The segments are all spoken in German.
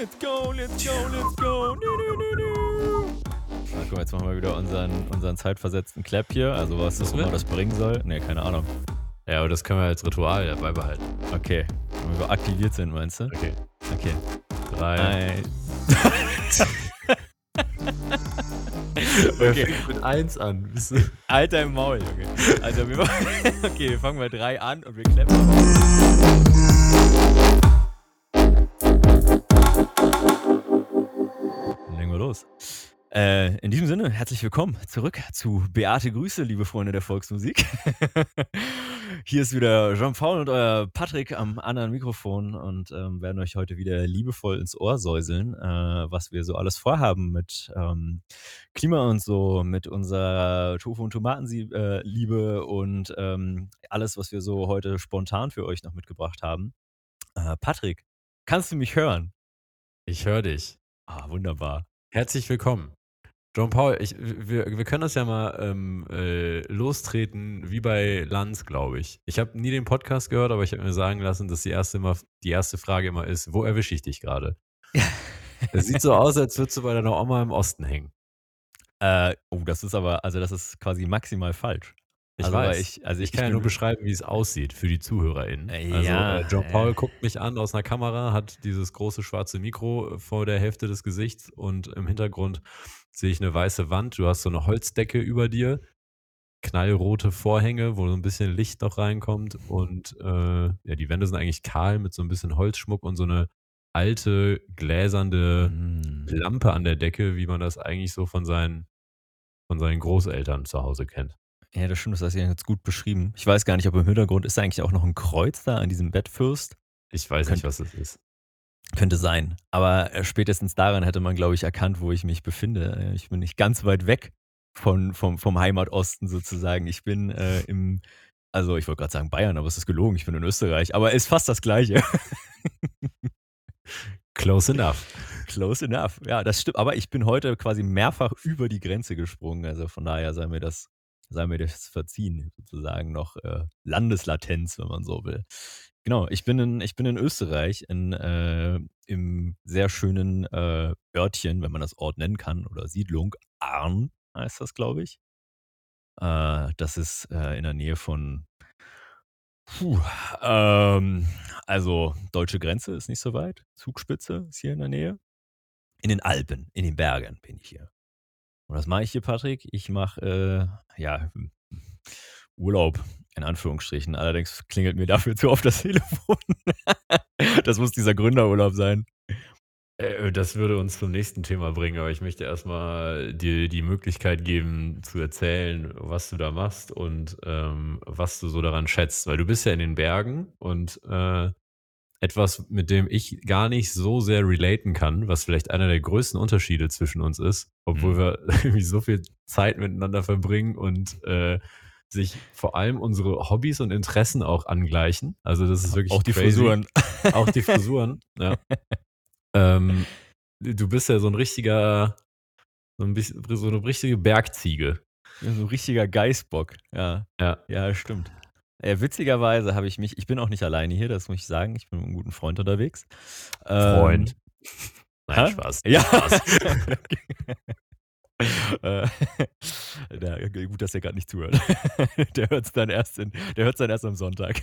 let's go, let's go, let's go. Nu, nu, nu. Na, guck mal, jetzt machen wir wieder unseren, unseren zeitversetzten Clap hier. Also was das immer das bringen soll. Ne, keine Ahnung. Ja, aber das können wir als Ritual dabei behalten. Okay. Wenn wir aktiviert sind, meinst du? Okay. Okay. Drei. Okay. fängt mit eins an. Alter im Maul, Junge. Also wir okay, wir fangen bei drei an und wir klappen. Los. Äh, in diesem Sinne, herzlich willkommen zurück zu Beate Grüße, liebe Freunde der Volksmusik. Hier ist wieder Jean-Paul und euer Patrick am anderen Mikrofon und ähm, werden euch heute wieder liebevoll ins Ohr säuseln, äh, was wir so alles vorhaben mit ähm, Klima und so, mit unserer Tofu- und Tomatenliebe und ähm, alles, was wir so heute spontan für euch noch mitgebracht haben. Äh, Patrick, kannst du mich hören? Ich höre dich. Ah, wunderbar. Herzlich willkommen. John Paul, ich, wir, wir können das ja mal ähm, äh, lostreten, wie bei Lanz, glaube ich. Ich habe nie den Podcast gehört, aber ich habe mir sagen lassen, dass die erste, immer, die erste Frage immer ist, wo erwische ich dich gerade? Es sieht so aus, als würdest du bei deiner Oma im Osten hängen. Äh, oh, das ist aber, also das ist quasi maximal falsch. Ich also, weiß. Ich, also Ich kann ja nur beschreiben, wie es aussieht für die ZuhörerInnen. Äh, Also ja, äh, John äh. Paul guckt mich an aus einer Kamera, hat dieses große schwarze Mikro vor der Hälfte des Gesichts und im Hintergrund sehe ich eine weiße Wand. Du hast so eine Holzdecke über dir, knallrote Vorhänge, wo so ein bisschen Licht noch reinkommt und äh, ja, die Wände sind eigentlich kahl mit so ein bisschen Holzschmuck und so eine alte gläsernde Mm. Lampe an der Decke, wie man das eigentlich so von seinen, von seinen Großeltern zu Hause kennt. Ja, das stimmt, das hast du ja jetzt gut beschrieben. Ich weiß gar nicht, ob im Hintergrund ist da eigentlich auch noch ein Kreuz da an diesem Bettfürst. Ich weiß Könnte- nicht, was das ist. Könnte sein. Aber äh, spätestens daran hätte man, glaube ich, erkannt, wo ich mich befinde. Äh, Ich bin nicht ganz weit weg von, vom, vom Heimatosten sozusagen. Ich bin äh, im, also ich wollte gerade sagen Bayern, aber es ist gelogen, ich bin in Österreich. Aber ist fast das Gleiche. Close enough. Close enough. Ja, das stimmt. Aber ich bin heute quasi mehrfach über die Grenze gesprungen. Also von daher sei mir das, sei mir das verziehen, sozusagen noch äh, Landeslatenz, wenn man so will. Genau, ich bin in, ich bin in Österreich, in, äh, im sehr schönen äh, Örtchen, wenn man das Ort nennen kann, oder Siedlung, Arn heißt das, glaube ich. Äh, das ist äh, in der Nähe von, puh, ähm, also deutsche Grenze ist nicht so weit, Zugspitze ist hier in der Nähe. In den Alpen, in den Bergen bin ich hier. Und was mache ich hier, Patrick? Ich mache, äh, ja, Urlaub, in Anführungsstrichen. Allerdings klingelt mir dafür zu oft das Telefon. das muss dieser Gründerurlaub sein. Äh, Das würde uns zum nächsten Thema bringen, aber ich möchte erstmal dir die Möglichkeit geben, zu erzählen, was du da machst und ähm, was du so daran schätzt. Weil du bist ja in den Bergen und äh, etwas, mit dem ich gar nicht so sehr relaten kann, was vielleicht einer der größten Unterschiede zwischen uns ist, obwohl Mhm. wir irgendwie so viel Zeit miteinander verbringen und äh, sich vor allem unsere Hobbys und Interessen auch angleichen. Also das ist wirklich Auch die crazy. Frisuren. Auch die Frisuren, ja. Ähm, du bist ja so ein richtiger, so, ein bisschen, so eine richtige Bergziege. Ja, so ein richtiger Geißbock. Ja, Ja. ja, stimmt. Äh, witzigerweise habe ich mich, ich bin auch nicht alleine hier, das muss ich sagen. Ich bin mit einem guten Freund unterwegs. Freund. Ähm, Nein, hä? Spaß. Ja. Spaß. Äh, der, gut, dass er gerade nicht zuhört. der hört es dann erst in, der hört's dann erst am Sonntag.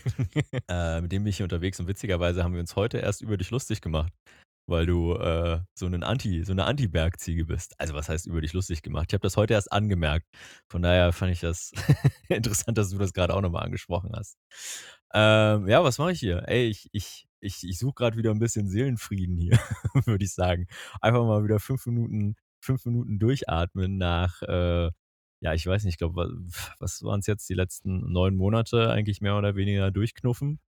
äh, mit dem bin ich hier unterwegs und witzigerweise haben wir uns heute erst über dich lustig gemacht, weil du äh, so, einen Anti, so eine Anti-Bergziege bist. Also was heißt über dich lustig gemacht? Ich habe das heute erst angemerkt. Von daher fand ich das interessant, dass du das gerade auch nochmal angesprochen hast. Ähm, ja, was mache ich hier? Ey, ich, ich, ich, ich suche gerade wieder ein bisschen Seelenfrieden hier, würde ich sagen. Einfach mal wieder fünf Minuten, fünf Minuten durchatmen nach, äh, ja, ich weiß nicht, ich glaube, was, was waren es jetzt die letzten neun Monate eigentlich mehr oder weniger durchknuffen?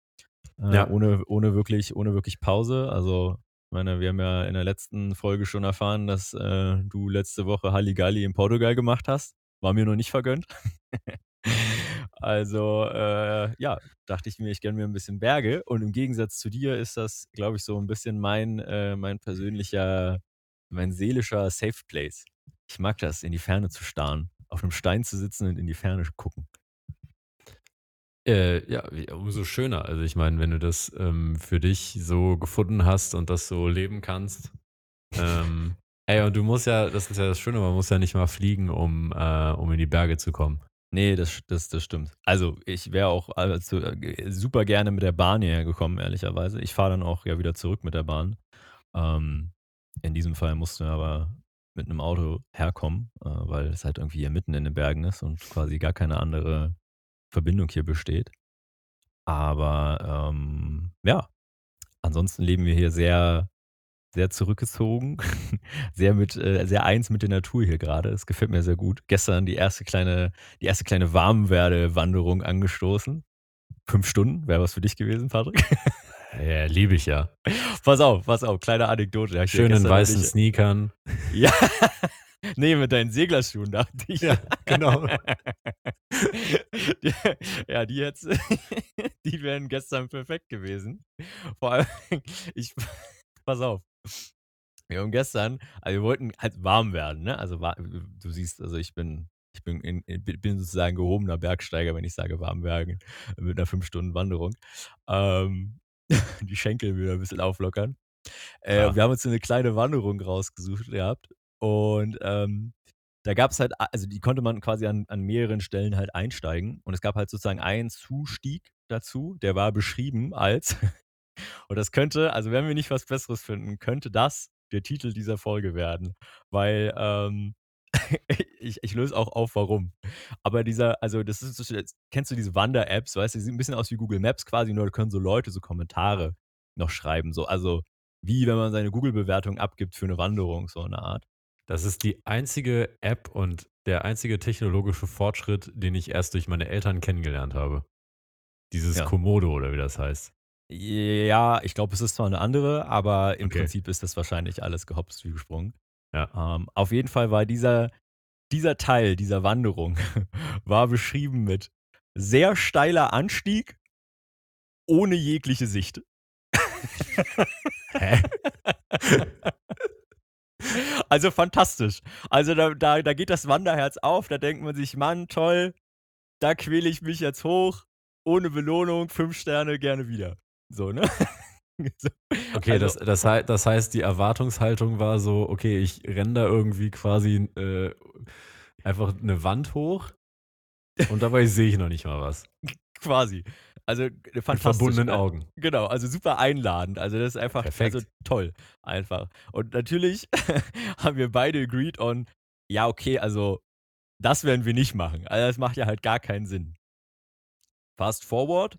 Äh, Ja. ohne, ohne, wirklich, ohne wirklich Pause. Also, meine, wir haben ja in der letzten Folge schon erfahren, dass äh, du letzte Woche Halligalli in Portugal gemacht hast. War mir noch nicht vergönnt. also, äh, ja, dachte ich mir, ich gönne mir ein bisschen Berge. Und im Gegensatz zu dir ist das, glaube ich, so ein bisschen mein, äh, mein persönlicher, mein seelischer Safe Place. Ich mag das, in die Ferne zu starren, auf einem Stein zu sitzen und in die Ferne gucken. Äh, ja, umso schöner. Also, ich meine, wenn du das, ähm, für dich so gefunden hast und das so leben kannst. Ähm, ey, und du musst ja das ist ja das Schöne, man muss ja nicht mal fliegen, um äh, um in die Berge zu kommen. Ne, das das das stimmt. Also, ich wäre auch also, super gerne mit der Bahn hierher gekommen, ehrlicherweise. Ich fahre dann auch ja wieder zurück mit der Bahn. Ähm, in diesem Fall mussten wir aber mit 'nem Auto herkommen, äh, weil es halt irgendwie hier mitten in den Bergen ist und quasi gar keine andere Verbindung hier besteht. Aber, ähm, ja, ansonsten leben wir hier sehr sehr zurückgezogen, sehr mit äh, sehr eins mit der Natur hier grade. Es gefällt mir sehr gut. Gestern die erste kleine die erste kleine Warmwerde-Wanderung angestoßen. 5 Stunden, wäre was für dich gewesen, Patrick? Ja, liebe ich ja. Pass auf, pass auf, kleine Anekdote, habe ich dir Schön in gestern weißen. Sneakern. Ja, ne, mit deinen Seglerschuhen dachte ich. Ja, genau. Ja, die jetzt die wären gestern perfekt gewesen. Vor allem, ich pass auf. Wir haben gestern also, wir wollten halt warm werden, ne? Also, du siehst, also, ich bin ich bin in in bi bin sozusagen gehobener Bergsteiger, wenn ich sage warm werden mit 'ner 5 Stunden Wanderung. Ähm, die Schenkel wieder 'n bisschen auflockern. Äh, wir haben uns so 'ne kleine Wanderung rausgesucht gehabt und, ähm, da gab's halt a also, die konnte man quasi an an mehreren Stellen halt einsteigen und es gab halt sozusagen einen Zustieg dazu, der war beschrieben als und das könnte also, wenn wir nicht was Besseres finden, könnte das der Titel dieser Folge werden, weil, ähm, ich ich löse auch auf, warum. Aber dieser also, das ist kennst du diese Wander-Apps, weißt du? Die sehen 'n bisschen aus wie Google Maps quasi, nur da können so Leute so Kommentare noch schreiben, so. Also, wie wenn man seine Google-Bewertung abgibt für 'ne Wanderung, so in der Art. Das ist die einzige App und der einzige technologische Fortschritt, den ich erst durch meine Eltern kennengelernt habe. Dieses Ja. Komodo oder wie das heißt. Ja, ich glaube, es ist zwar 'ne andere, aber im Okay. Prinzip ist das wahrscheinlich alles gehopst wie gesprungen. Ja. Ähm, auf jeden Fall war dieser dieser Teil dieser Wanderung war beschrieben mit sehr steiler Anstieg ohne jegliche Sicht. Hä? Also, fantastisch. Also, da da da geht das Wanderherz auf, da denkt man sich: „Mann, toll, da quäle ich mich jetzt hoch, ohne Belohnung, 5 Sterne, gerne wieder.“ So, ne? So, Okay, das also das hei das heißt, die Erwartungshaltung war so: „Okay, ich renne da irgendwie quasi, äh, einfach 'ne Wand hoch und dabei sehe ich noch nicht mal was.“ Quasi. Also, Mit fantastisch, verbundenen ne? Augen. Genau, also, super einladend. Also, das ist einfach also, toll einfach. Und natürlich haben wir beide agreed on: „Ja, okay, also, das werden wir nicht machen.“ Also, das macht ja halt gar keinen Sinn. Fast forward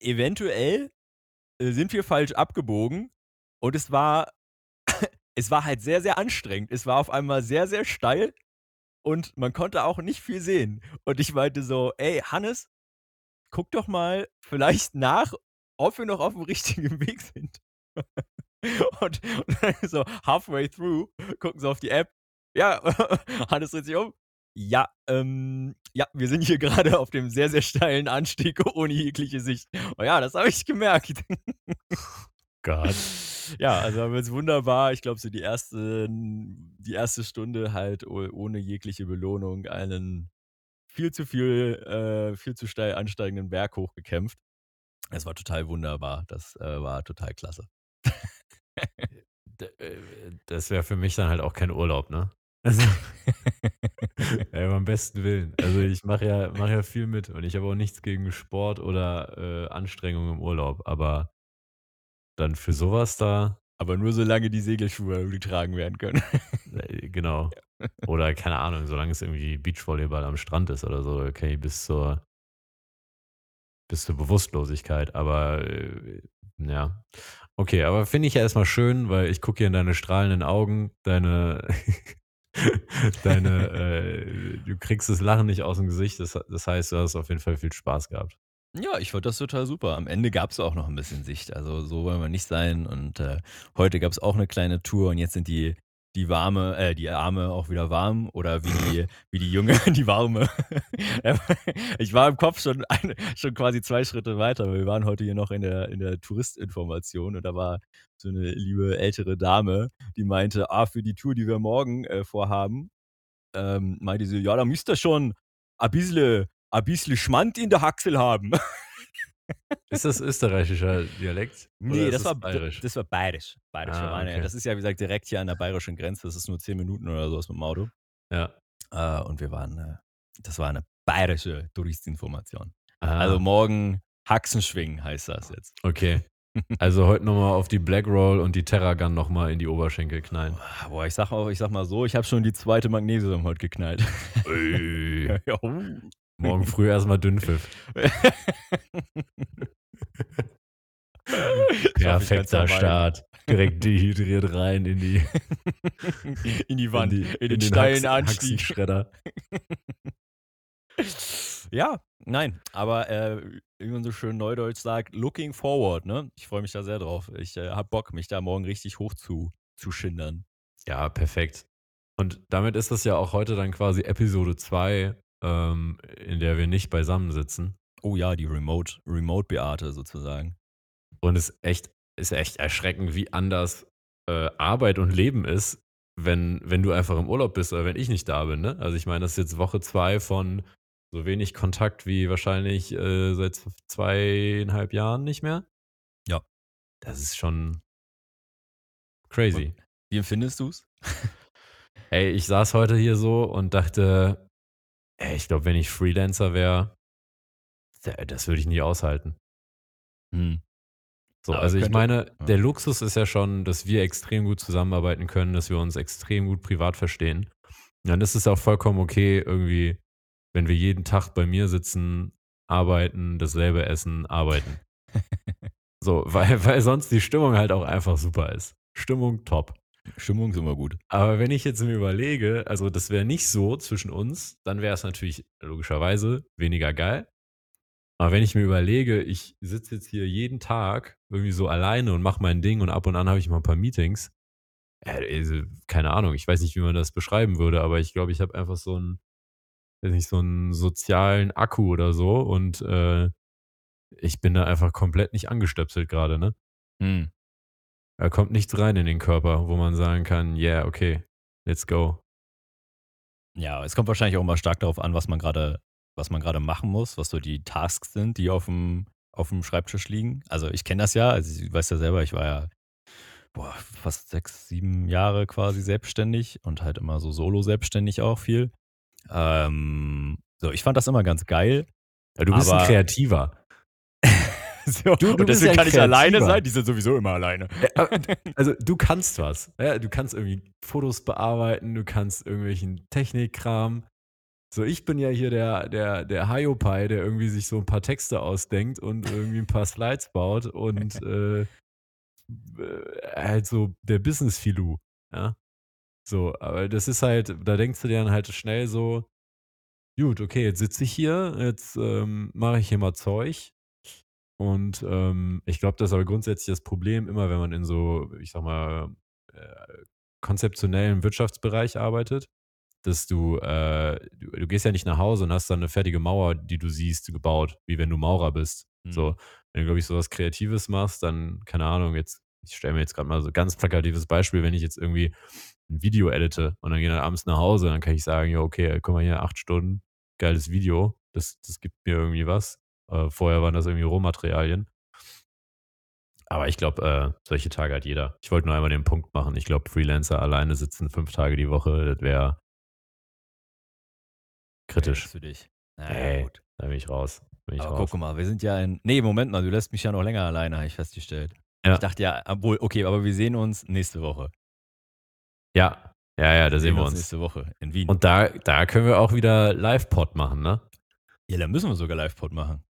eventuell, äh, sind wir falsch abgebogen und es war es war halt sehr, sehr anstrengend. Es war auf einmal sehr, sehr steil und man konnte auch nicht viel sehen. Und ich meinte so: „Ey, Hannes, guck doch mal vielleicht nach, ob wir noch auf'm richtigen Weg sind.“ Und und dann so halfway through gucken so auf die App. Ja, Hannes dreht sich um. „Ja, ähm, ja, wir sind hier grade auf dem sehr, sehr steilen Anstieg ohne jegliche Sicht.“ Oh ja, das habe ich gemerkt. Gott. Ja, also, haben wir uns wunderbar ich glaube, so die ersten die 1. Stunde halt ohne jegliche Belohnung einen viel zu viel äh, viel zu steil ansteigenden Berg hochgekämpft. Es war total wunderbar. Das, äh, war total klasse. D äh, das wäre für mich dann halt auch kein Urlaub, ne? Also ey, beim besten Willen. Also, ich mache ja mache ja viel mit und ich habe auch nichts gegen Sport oder, äh, Anstrengung im Urlaub, aber dann für so was da Aber nur solange die Segelschuhe getragen werden können. Äh, genau. Ja. Oder keine Ahnung, solange es irgendwie Beachvolleyball am Strand ist oder so, okay, bis zur bis zur Bewusstlosigkeit, aber, äh, ja. Okay, aber finde ich ja erst mal schön, weil ich gucke hier in deine strahlenden Augen, deine deine, äh du kriegst das Lachen nicht aus'm Gesicht. Das das heißt, du hast auf jeden Fall viel Spaß gehabt. Ja, ich fand das total super. Am Ende gab's auch noch 'n bisschen Sicht. Also, so wollen wir nicht sein und, äh, heute gab's auch 'ne kleine Tour und jetzt sind die die warme äh, die Arme auch wieder warm oder wie die wie die Junge die Warme. Ich war im Kopf schon eine schon quasi 2 Schritte weiter, wir waren heute hier noch in der in der Touristinformation und da war so 'ne liebe ältere Dame, die meinte: „Ah, für die Tour, die wir morgen, äh, vorhaben“, ähm, meinte sie: „Ja, da müsst ihr schon a bissle a bisschen Schmand in der Haxel haben. Ist das österreichischer Dialekt Ne, ist das es war bayerisch? das war bayerisch. Bayerisch. Ah, okay. das ist ja, wie gesagt, direkt hier an der bayerischen Grenze. Das ist nur 10 Minuten oder so was mit'm Auto. Ja. Äh, und wir waren, äh das war 'ne bayerische Touristinformation. Also, Ah. morgen Haxen schwingen heißt das jetzt. Okay. Also, heute noch mal auf die Black Roll und die Terragun noch mal in die Oberschenkel knallen. Boah, ich sage auch ich sage mal so, ich habe schon die 2. Magnesium heute geknallt. Ui. Ja. Morgen früh erst mal Dünnpfiff. Perfekter. Start. Direkt dehydriert rein in die In die Wand, in, in, die, den, den steilen Anstieg. Haxenschredder. Ja, nein, aber, äh, wie man so schön neudeutsch sagt, looking forward, ne? Ich freue mich da sehr drauf. Ich, äh, habe Bock, mich da morgen richtig hoch zu zu schindern. Ja, perfekt. Und damit ist das ja auch heute dann quasi Episode 2, ähm, in der wir nicht beisammensitzen. Oh ja, die Remote Remote-Beate sozusagen. Und es echt ist echt erschreckend, wie anders, äh, Arbeit und Leben ist, wenn wenn du einfach im Urlaub bist oder wenn ich nicht da bin, ne? Also, ich meine, das ist jetzt Woche 2 von so wenig Kontakt wie wahrscheinlich, äh, seit z 2,5 Jahren nicht mehr. Ja. Das ist schon crazy. Wie empfindest du's? Ey, ich saß heute hier so und dachte: „Ey, ich glaube, wenn ich Freelancer wäre, da das würde ich nie aushalten.“ Mhm. So, Aber also ich meine, ja. der Luxus ist ja schon, dass wir extrem gut zusammenarbeiten können, dass wir uns extrem gut privat verstehen. Dann ist es auch vollkommen okay, irgendwie, wenn wir jeden Tag bei mir sitzen, arbeiten, dasselbe essen, arbeiten. So, weil weil sonst die Stimmung halt auch einfach super ist. Stimmung top. Stimmung ist immer gut. Aber wenn ich jetzt mir überlege, also das wäre nicht so zwischen uns, dann wäre es natürlich logischerweise weniger geil. Aber wenn ich mir überlege, ich sitze jetzt hier jeden Tag irgendwie so alleine und mache mein Ding und ab und an habe ich mal ein paar Meetings. Äh, also, keine Ahnung, ich weiß nicht, wie man das beschreiben würde, aber ich glaube, ich habe einfach so einen, weiß nicht, so einen sozialen Akku oder so und, äh, ich bin da einfach komplett nicht angestöpselt gerade, ne? Mhm. Da kommt nichts rein in den Körper, wo man sagen kann: „Yeah, okay, let's go.“ Ja, es kommt wahrscheinlich auch immer stark darauf an, was man grade was man grade machen muss, was so die Tasks sind, die auf'm auf'm Schreibtisch liegen. Also, ich kenne das ja, also, du weißt ja selber, ich war ja, boah, fast 6, 7 Jahre quasi selbstständig und halt immer so solo selbstständig auch viel. Ähm, so, ich fand das immer ganz geil. Ja, du bist Aber Kreativer. So, Du- du und deswegen ja kann ein ich alleine sein, die sind sowieso immer alleine. Also, du kannst was. Ja, du kannst irgendwie Fotos bearbeiten, du kannst irgendwelchen Technikkram. So, ich bin ja hier der der der Hiopai, der irgendwie sich so 'n paar Texte ausdenkt und irgendwie 'n paar Slides baut und, äh, äh, halt so der Business-Filou, ja? So, aber das ist halt da denkst du dir dann halt schnell so: „Gut, okay, jetzt sitze ich hier, jetzt, ähm, mache ich hier mal Zeug.“ Und, ähm, ich glaube, das ist aber grundsätzlich das Problem immer, wenn man in so, ich sage mal, äh, konzeptionellen Wirtschaftsbereich arbeitet, dass du, äh du du gehst ja nicht nach Hause und hast dann 'ne fertige Mauer, die du siehst, gebaut, wie wenn du Maurer bist. Mhm. So, wenn du, glaube ich, so was Kreatives machst, dann keine Ahnung, jetzt ich stelle mir jetzt grad mal so ganz plakatives Beispiel, wenn ich jetzt irgendwie 'n Video edite und dann gehe dann abends nach Hause, dann kann ich sagen: „Ja, okay, guck mal hier, 8 Stunden, geiles Video. Das das gibt mir irgendwie was.“ Äh, vorher waren das irgendwie Rohmaterialien. Aber ich glaube, äh, solche Tage hat jeder. Ich wollte nur einmal den Punkt machen. Ich glaube, Freelancer alleine sitzen 5 Tage die Woche, das wäre kritisch. Für dich. Na ja, Ey, gut. da bin ich raus. Bin ich Aber raus. gucke mal, wir sind ja in ne, Moment mal, du lässt mich ja noch länger alleine, habe ich festgestellt. Ja. Ich dachte ja obwohl, okay, aber wir sehen uns nächste Woche. Ja. Ja, ja, da Wir sehen wir uns. nächste Woche in Wien. Und da da können wir auch wieder Live-Pod machen, ne? Ja, da müssen wir sogar Live-Pod machen.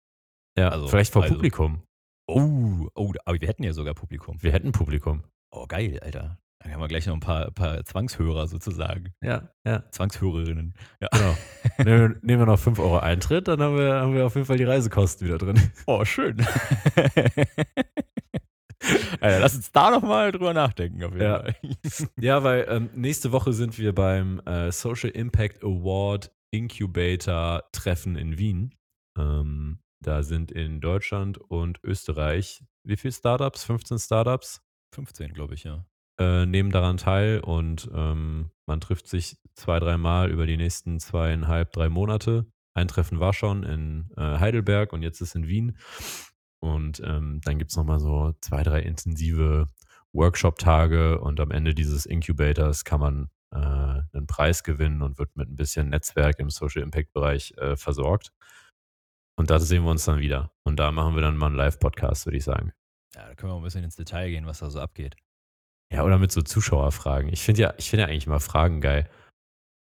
Ja, Also vielleicht vor also Publikum. Oh, oh, aber wir hätten ja sogar Publikum. Wir hätten Publikum. Oh, geil, Alter. Dann haben wir gleich noch 'n paar paar Zwangshörer sozusagen. Ja, ja. Zwangshörerinnen. Ja. Genau. Nehmen wir nehmen wir noch 5 € Eintritt, dann haben wir haben wir auf jeden Fall die Reisekosten wieder drin. Oh, schön. Alter, lass uns da noch mal drüber nachdenken auf jeden Ja. Fall. Ja, weil, ähm, nächste Woche sind wir beim, äh, Social Impact Award Incubator Treffen in Wien. Ähm, da sind in Deutschland und Österreich wie viel Startups? 15 Startups? 15, glaube ich, ja. Äh, nehmen daran teil und, ähm, man trifft sich 2, dreimal über die nächsten 2,5, 3 Monate. Eintreffen war schon in äh, Heidelberg und jetzt ist in Wien. Und ähm, dann gibt es nochmal so zwei, drei intensive Workshop-Tage und am Ende dieses Incubators kann man äh, einen Preis gewinnen und wird mit ein bisschen Netzwerk im Social Impact-Bereich äh, versorgt. Und da sehen wir uns dann wieder. Und da machen wir dann mal einen Live-Podcast, würde ich sagen. Ja, da können wir auch ein bisschen ins Detail gehen, was da so abgeht. Ja, oder mit so Zuschauerfragen. Ich finde ja, ich finde ja eigentlich mal Fragen geil.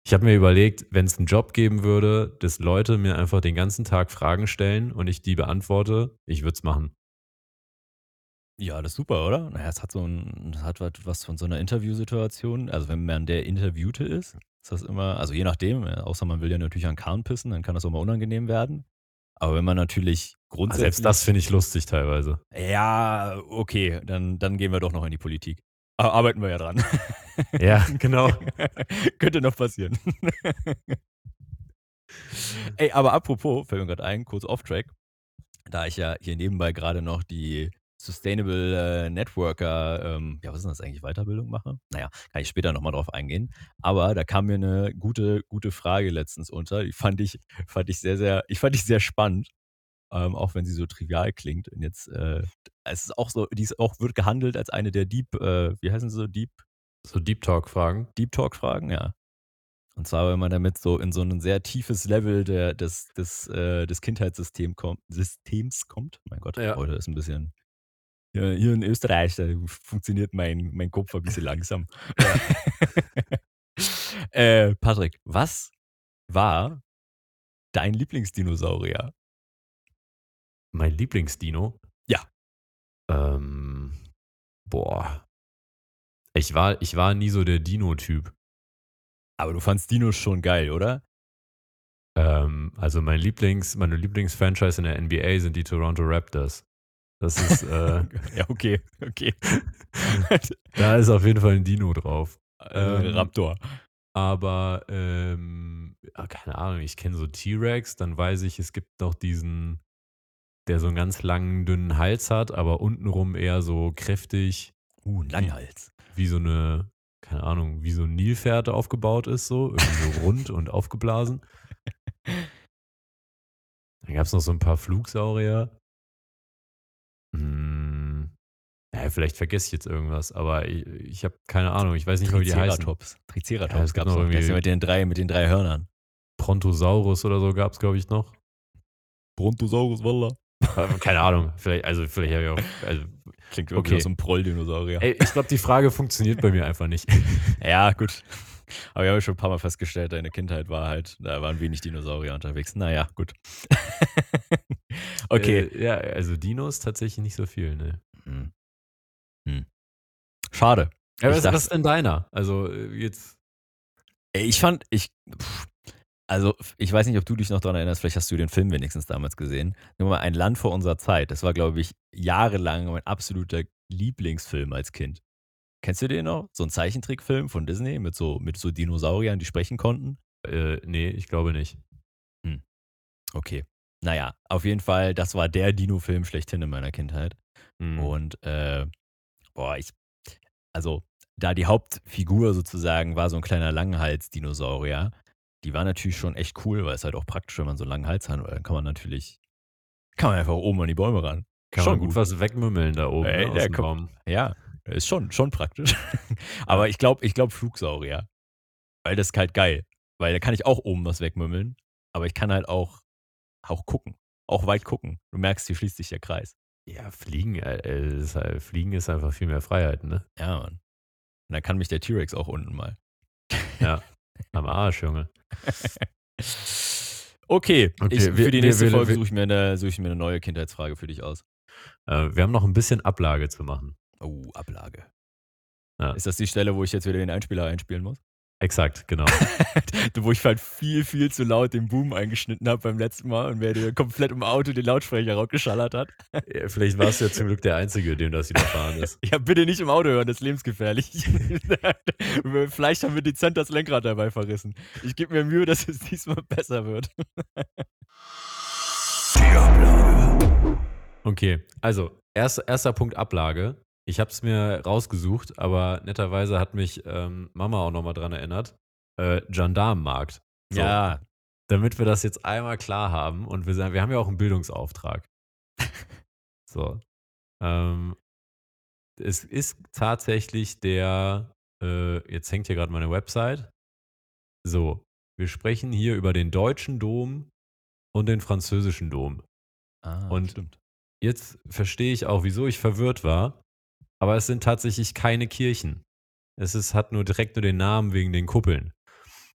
Ich habe mir überlegt, wenn es einen Job geben würde, dass Leute mir einfach den ganzen Tag Fragen stellen und ich die beantworte, ich würde es machen. Ja, das ist super, oder? Naja, es hat so ein, es hat was von so einer Interviewsituation. Also wenn man der Interviewte ist, ist das immer, also je nachdem, äh, außer man will ja natürlich an Kahn pissen, dann kann das auch mal unangenehm werden. Aber wenn man natürlich Ah, grundsätzlich. Selbst das finde ich lustig teilweise. Ja, okay, dann, dann gehen wir doch noch in die Politik. Aber arbeiten wir ja dran. Ja, genau. Könnte noch passieren. Ey, aber apropos, fällt mir gerade ein, kurz off-track, da ich ja hier nebenbei gerade noch die Sustainable äh, Networker, ähm, ja, was ist denn das eigentlich, Weiterbildung mache? Naja, kann ich später nochmal drauf eingehen. Aber da kam mir eine gute, gute Frage letztens unter. Die fand ich, fand ich sehr, sehr, ich fand ich sehr spannend. Ähm, auch wenn sie so trivial klingt. Und jetzt, äh, es ist auch so, die ist auch, wird gehandelt als eine der Deep, äh, wie heißen sie so, Deep, So Deep Talk-Fragen. Deep Talk-Fragen, ja. Und zwar, wenn man damit so in so ein sehr tiefes Level der, des, des, äh, des Kindheitssystems kommt, Systems kommt. Mein Gott, Ja. heute ist ein bisschen. Hier, hier in Österreich, da funktioniert mein, mein Kopf ein bisschen langsam. äh, Patrick, was war dein Lieblingsdinosaurier? Mein Lieblingsdino? Ja. Ähm, boah. Ich war, ich war nie so der Dino-Typ. Aber du fandst Dinos schon geil, oder? Ähm, also mein Lieblings, meine Lieblingsfranchise in der NBA sind die Toronto Raptors. Das ist, äh, ja, okay, okay. da ist auf jeden Fall ein Dino drauf. äh, Ähm, Raptor. Aber, ähm, ja, keine Ahnung, ich kenne so T-Rex, dann weiß ich, es gibt noch diesen, der so einen ganz langen, dünnen Hals hat, aber untenrum eher so kräftig, Uh, ein Langhals. wie so eine, keine Ahnung, wie so ein Nilpferd aufgebaut ist, so, irgendwie so rund und aufgeblasen. Dann gab es noch so ein paar Flugsaurier. Hm, ja, vielleicht vergesse ich jetzt irgendwas, aber ich, ich habe keine Ahnung, ich weiß nicht mehr, wie die heißen. Triceratops. Triceratops Ja, es gab gibt es noch. Das ist ja irgendwie- mit den drei, mit den drei Hörnern. Brontosaurus oder so gab es, glaube ich, noch. Brontosaurus, Walla. Aber keine Ahnung, vielleicht, also vielleicht habe ich auch. Also, Klingt Okay. irgendwie okay. so ein Prolldinosaurier. ey, ich glaube, die Frage funktioniert bei mir einfach nicht. Ja, gut. Aber wir haben schon ein paar Mal festgestellt, deine Kindheit war halt, da waren wenig Dinosaurier unterwegs. Naja, gut. okay. Äh, ja, also Dinos tatsächlich nicht so viel, ne. Hm. Hm. Schade. Ja, Ich was, dachte- was ist denn deiner? Also äh, jetzt. Ich fand, ich, pff, also ich weiß nicht, ob du dich noch daran erinnerst, vielleicht hast du den Film wenigstens damals gesehen. Nur mal ein Land vor unserer Zeit. Das war, glaube ich, jahrelang mein absoluter Lieblingsfilm als Kind. Kennst du den noch? So ein Zeichentrickfilm von Disney mit so, mit so Dinosauriern, die sprechen konnten? Äh, nee, ich glaube nicht. Okay. Naja, auf jeden Fall, das war der Dino-Film schlechthin in meiner Kindheit. Hm. Und, äh, boah, ich, also, da die Hauptfigur sozusagen war so ein kleiner Langhals-Dinosaurier, die war natürlich schon echt cool, weil es halt auch praktisch, wenn man so einen langen Hals hat, dann kann man natürlich, kann man einfach oben an die Bäume ran. Kann schon man gut, gut. was wegmümmeln da oben Ey, ne, aus der dem kommt- Baum. Ja, ist schon, schon praktisch. Aber ich glaube, ich glaube Flugsaurier. Weil das ist halt geil. Weil da kann ich auch oben was wegmümmeln, aber ich kann halt auch, auch gucken. Auch weit gucken. Du merkst, hier schließt sich der Kreis. Ja, Fliegen, äh, ist halt, Fliegen ist einfach viel mehr Freiheit, ne? Ja, Mann. Und dann kann mich der T-Rex auch unten mal. Ja. Am Arsch, Junge. Okay, Okay, ich, wir- für die nächste wir- Folge suche ich, mir eine, suche ich mir eine neue Kindheitsfrage für dich aus. Äh, wir haben noch ein bisschen Ablage zu machen. Oh, Ablage. Ja. Ist das die Stelle, wo ich jetzt wieder den Einspieler einspielen muss? Exakt, genau. wo ich halt viel, viel zu laut den Boom eingeschnitten habe beim letzten Mal und wer dir komplett im Auto den Lautsprecher rausgeschallert hat. Ja, Vielleicht warst du ja zum Glück der Einzige, dem das widerfahren ist. Ja, bitte nicht im Auto hören, das ist lebensgefährlich. Vielleicht haben wir dezent das Lenkrad dabei verrissen. Ich gebe mir Mühe, dass es diesmal besser wird. Okay, also erster, erster Punkt Ablage. Ich habe es mir rausgesucht, aber netterweise hat mich ähm, Mama auch nochmal dran erinnert. Äh, Gendarmenmarkt. So, Ja, damit wir das jetzt einmal klar haben und wir sagen wir haben ja auch 'n Bildungsauftrag. So, ähm es ist tatsächlich der äh, jetzt hängt hier grad meine Website. So, wir sprechen hier über den deutschen Dom und den französischen Dom. Ah, Und stimmt. jetzt verstehe ich auch, wieso ich verwirrt war, aber es sind tatsächlich keine Kirchen. Es ist hat nur direkt nur den Namen wegen den Kuppeln.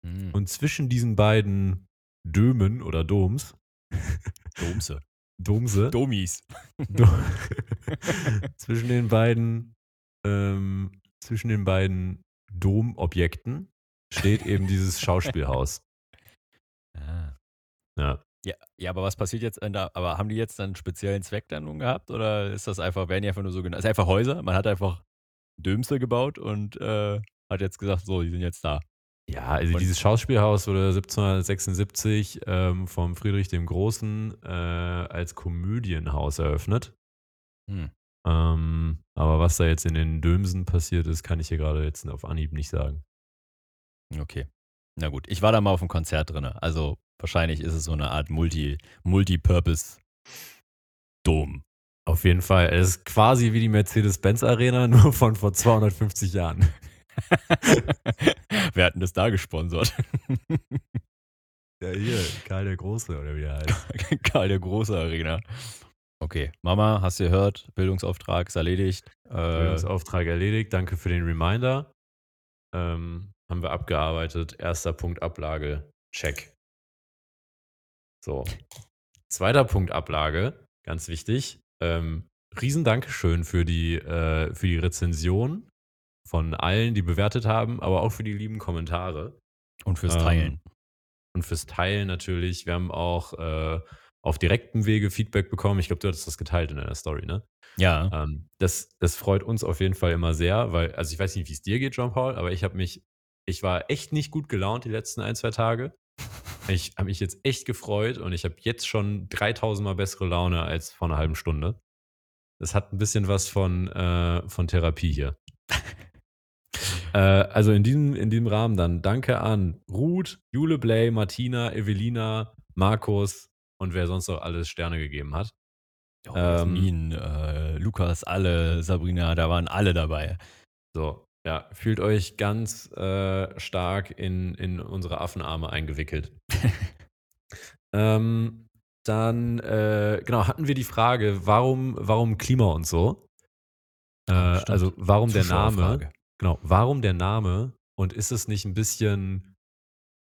Mhm. Und zwischen diesen beiden Dömen oder Doms Domse. Domse Domis. Do zwischen den beiden ähm, zwischen den beiden Domobjekten steht eben dieses Schauspielhaus. Ah. Ja. Ja, ja, aber was passiert jetzt, da aber haben die jetzt dann 'n speziellen Zweck dann nun gehabt oder ist das einfach werden die einfach nur so gena ist einfach Häuser? Man hat einfach Dömse gebaut und, äh, hat jetzt gesagt: „So, die sind jetzt da.“ Ja, also Und dieses Schauspielhaus wurde 1776, ähm, vom Friedrich dem Großen, äh, als Komödienhaus eröffnet. Hm. Ähm, aber was da jetzt in den Dömsen passiert ist, kann ich dir grade jetzt auf Anhieb nicht sagen. Okay. Na gut, ich war da mal auf'm Konzert drinnen. Also, wahrscheinlich ist es so 'ne Art Multi Multipurpose Dom. Auf jeden Fall. Es ist quasi wie die Mercedes-Benz Arena, nur von vor 250 Jahren. Wer hat 'n das da gesponsert? Ja, hier, Karl der Große oder wie der heißt. Karl der Große Arena. Okay, Mama, hast du gehört, Bildungsauftrag ist erledigt. Äh Bildungsauftrag erledigt. Danke für den Reminder. Ähm, haben wir abgearbeitet. 1. Punkt Ablage, check. So. 2. Punkt Ablage, ganz wichtig. Ähm, riesen Dankeschön für die äh, für die Rezension von allen, die bewertet haben, aber auch für die lieben Kommentare. Und fürs Ähm, Teilen. und fürs Teilen natürlich. Wir haben auch, äh, auf direktem Wege Feedback bekommen. Ich glaube, du hattest das geteilt in deiner Story, ne? Ja. Ähm, das das freut uns auf jeden Fall immer sehr, weil also, ich weiß nicht, wie's dir geht, Jean Paul, aber ich habe mich ich war echt nicht gut gelaunt die letzten 1, 2 Tage. Ich habe mich jetzt echt gefreut und ich habe jetzt schon 3.000 Mal bessere Laune als vor 'ner halben Stunde. Das hat 'n bisschen was von äh, von Therapie hier. Äh, also, in diesem in diesem Rahmen dann danke an Ruth, Jule Bley, Martina, Evelina, Markus und wer sonst noch alles Sterne gegeben hat. Oh, Ähm Jasmin, äh, Lukas, alle, Sabrina, da waren alle dabei. So, ja, fühlt euch ganz, äh, stark in in unsere Affenarme eingewickelt. Ähm, dann, äh, genau, hatten wir die Frage, warum warum Klima und so? Äh, Ah, stimmt. also, warum der Name genau, warum der Name und ist es nicht 'n bisschen,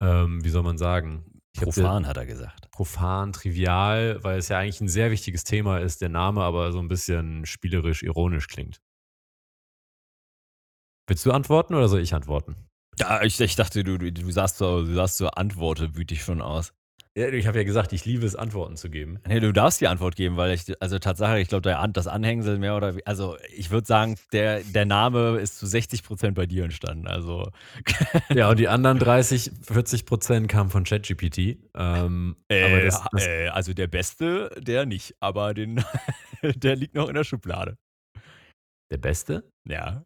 ähm, wie soll man sagen? Profan, hat er gesagt. profan, trivial, weil es ja eigentlich 'n sehr wichtiges Thema ist, der Name aber so 'n bisschen spielerisch ironisch klingt. Willst du antworten oder soll ich antworten? Ja, ich ich dachte, du du du sahst so du sahst so antwortewütig schon aus. Ja, ich habe ja gesagt, ich liebe es, Antworten zu geben. Ne, du darfst die Antwort geben, weil ich also, Tatsache, ich glaube, das Anhängsel mehr oder we also, ich würde sagen, der der Name ist zu 60 % bei dir entstanden, also Ja, und die anderen 30, 40 % kamen von ChatGPT. Ähm, aber Äh, das das äh, also, der Beste, der nicht, aber den der liegt noch in der Schublade. Der Beste? Ja.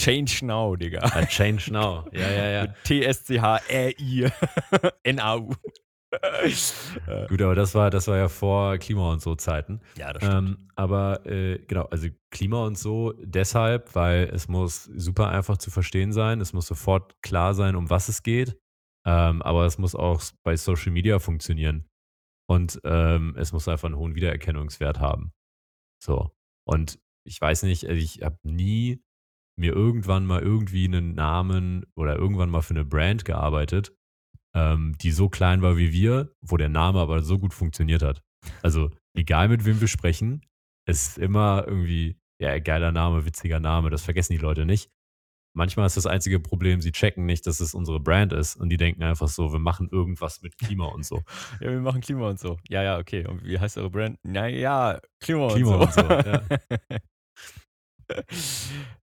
Change Now, Digga. Ah, Change Now. Ja, ja, ja. Mit T-S-C-H-R-I N-A-U. Äh. Gut, aber das war das war ja vor Klima und so Zeiten. Ja, das stimmt. Ähm, aber, äh, genau, also, Klima und so deshalb, weil es muss super einfach zu verstehen sein. Es muss sofort klar sein, um was es geht. Ähm, aber es muss auch bei Social Media funktionieren. Und, ähm, es muss einfach 'n hohen Wiedererkennungswert haben. So. Und ich weiß nicht, äh, ich habe nie mir irgendwann mal irgendwie 'nen Namen oder irgendwann mal für 'ne Brand gearbeitet, ähm, die so klein war wie wir, wo der Name aber so gut funktioniert hat. Also, egal mit wem wir sprechen, es ist immer irgendwie, ja, geiler Name, witziger Name, das vergessen die Leute nicht. Manchmal ist das einzige Problem, sie checken nicht, dass es unsere Brand ist und die denken einfach so: „Wir machen irgendwas mit Klima und so.“ Ja, wir machen Klima und so. Ja, ja, okay. Und wie heißt eure Brand? Na ja, Klima, Klima und und so. so, ja.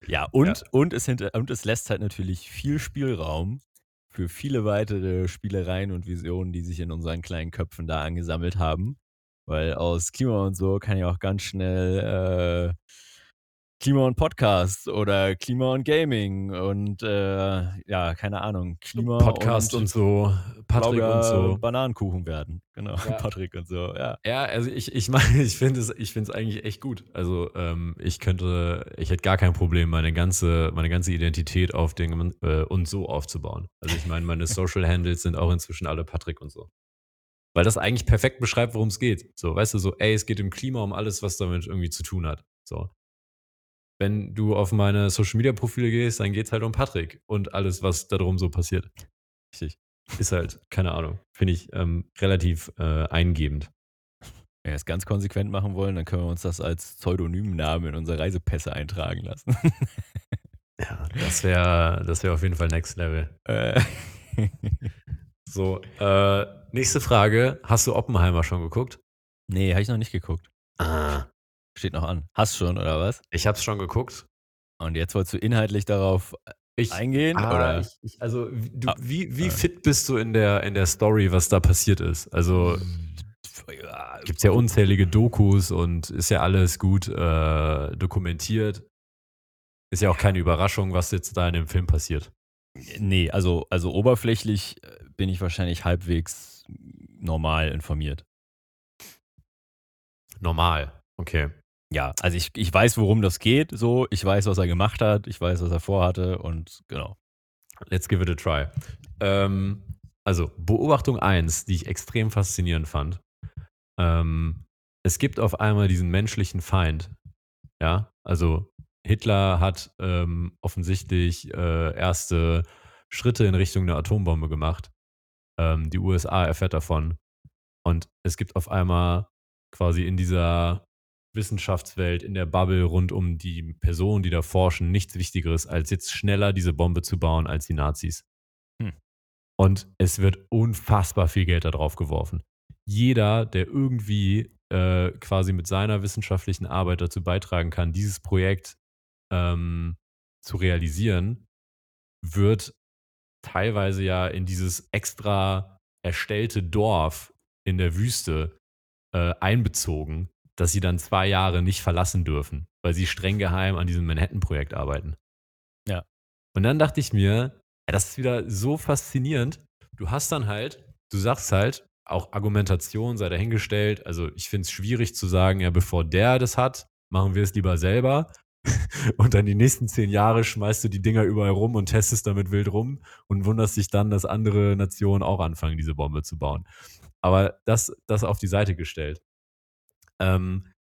Ja, und Ja. und es hinter und es lässt halt natürlich viel Spielraum für viele weitere Spielereien und Visionen, die sich in unseren kleinen Köpfen da angesammelt haben. Weil aus Klima und so kann ja auch ganz schnell, äh Klima und Podcast oder Klima und Gaming und, äh, ja, keine Ahnung, Klima Podcast und und so, Patrick und Blaubeer so. Bananenkuchen werden. Genau, Ja. Patrick und so, ja. Ja, also ich ich meine, ich finde es ich finde es eigentlich echt gut. Also, ähm, ich könnte ich hätte gar kein Problem, meine ganze meine ganze Identität auf den äh, und so aufzubauen. Also, ich meine, meine Social Handles sind auch inzwischen alle Patrick und so. Weil das eigentlich perfekt beschreibt, worum's geht. So, weißt du, so: „Ey, es geht um Klima, um alles, was damit irgendwie zu tun hat“, so. Wenn du auf meine Social-Media-Profile gehst, dann geht's halt um Patrick und alles, was da drum so passiert. Richtig. Ist halt, keine Ahnung, finde ich, ähm, relativ, äh, eingebend. Wenn wir es ganz konsequent machen wollen, dann können wir uns das als Pseudonymnamen in unsere Reisepässe eintragen lassen. Ja, das wäre das wäre auf jeden Fall Next Level. Äh. So, äh, nächste Frage. Hast du Oppenheimer schon geguckt? Ne, habe ich noch nicht geguckt. Ah. Steht noch an. Hast schon oder was? Ich habe es schon geguckt. Und jetzt wolltest du inhaltlich darauf, äh, Ich eingehen, ah, oder? ich ich also, du Ah, wie wie äh. fit bist du in der in der Story, was da passiert ist? Also Ja, gibt's ja unzählige Dokus und ist ja alles gut, äh, dokumentiert. Ist ja auch keine Überraschung, was jetzt da in dem Film passiert. Ne, also also oberflächlich, äh, bin ich wahrscheinlich halbwegs normal informiert. Normal, okay. Ja, also ich ich weiß, worum das geht so. Ich weiß, was er gemacht hat. Ich weiß, was er vorhatte und genau. Let's give it a try. Ähm, also Beobachtung 1, die ich extrem faszinierend fand. Ähm, es gibt auf einmal diesen menschlichen Feind. Ja, also Hitler hat, ähm, offensichtlich, äh, erste Schritte in Richtung 'ne Atombombe gemacht. Ähm, die USA erfährt davon. Und es gibt auf einmal quasi in dieser Wissenschaftswelt, in der Bubble rund um die Personen, die da forschen, nichts Wichtigeres, als jetzt schneller diese Bombe zu bauen als die Nazis. Hm. Und es wird unfassbar viel Geld da drauf geworfen. Jeder, der irgendwie, äh, quasi mit seiner wissenschaftlichen Arbeit dazu beitragen kann, dieses Projekt, ähm, zu realisieren, wird teilweise ja in dieses extra erstellte Dorf in der Wüste, äh, einbezogen, das sie dann 2 Jahre nicht verlassen dürfen, weil sie streng geheim an diesem Manhattan-Projekt arbeiten. Ja. Und dann dachte ich mir: „Ja, das ist wieder so faszinierend.“ Du hast dann halt du sagst halt, auch Argumentation sei dahingestellt. Also, ich finde es schwierig zu sagen: „Ja, bevor der das hat, machen wir es lieber selber.“ Und dann die nächsten 10 Jahre schmeißt du die Dinger überall rum und testest damit wild rum und wunderst dich dann, dass andere Nationen auch anfangen, diese Bombe zu bauen. Aber das das auf die Seite gestellt. Ähm,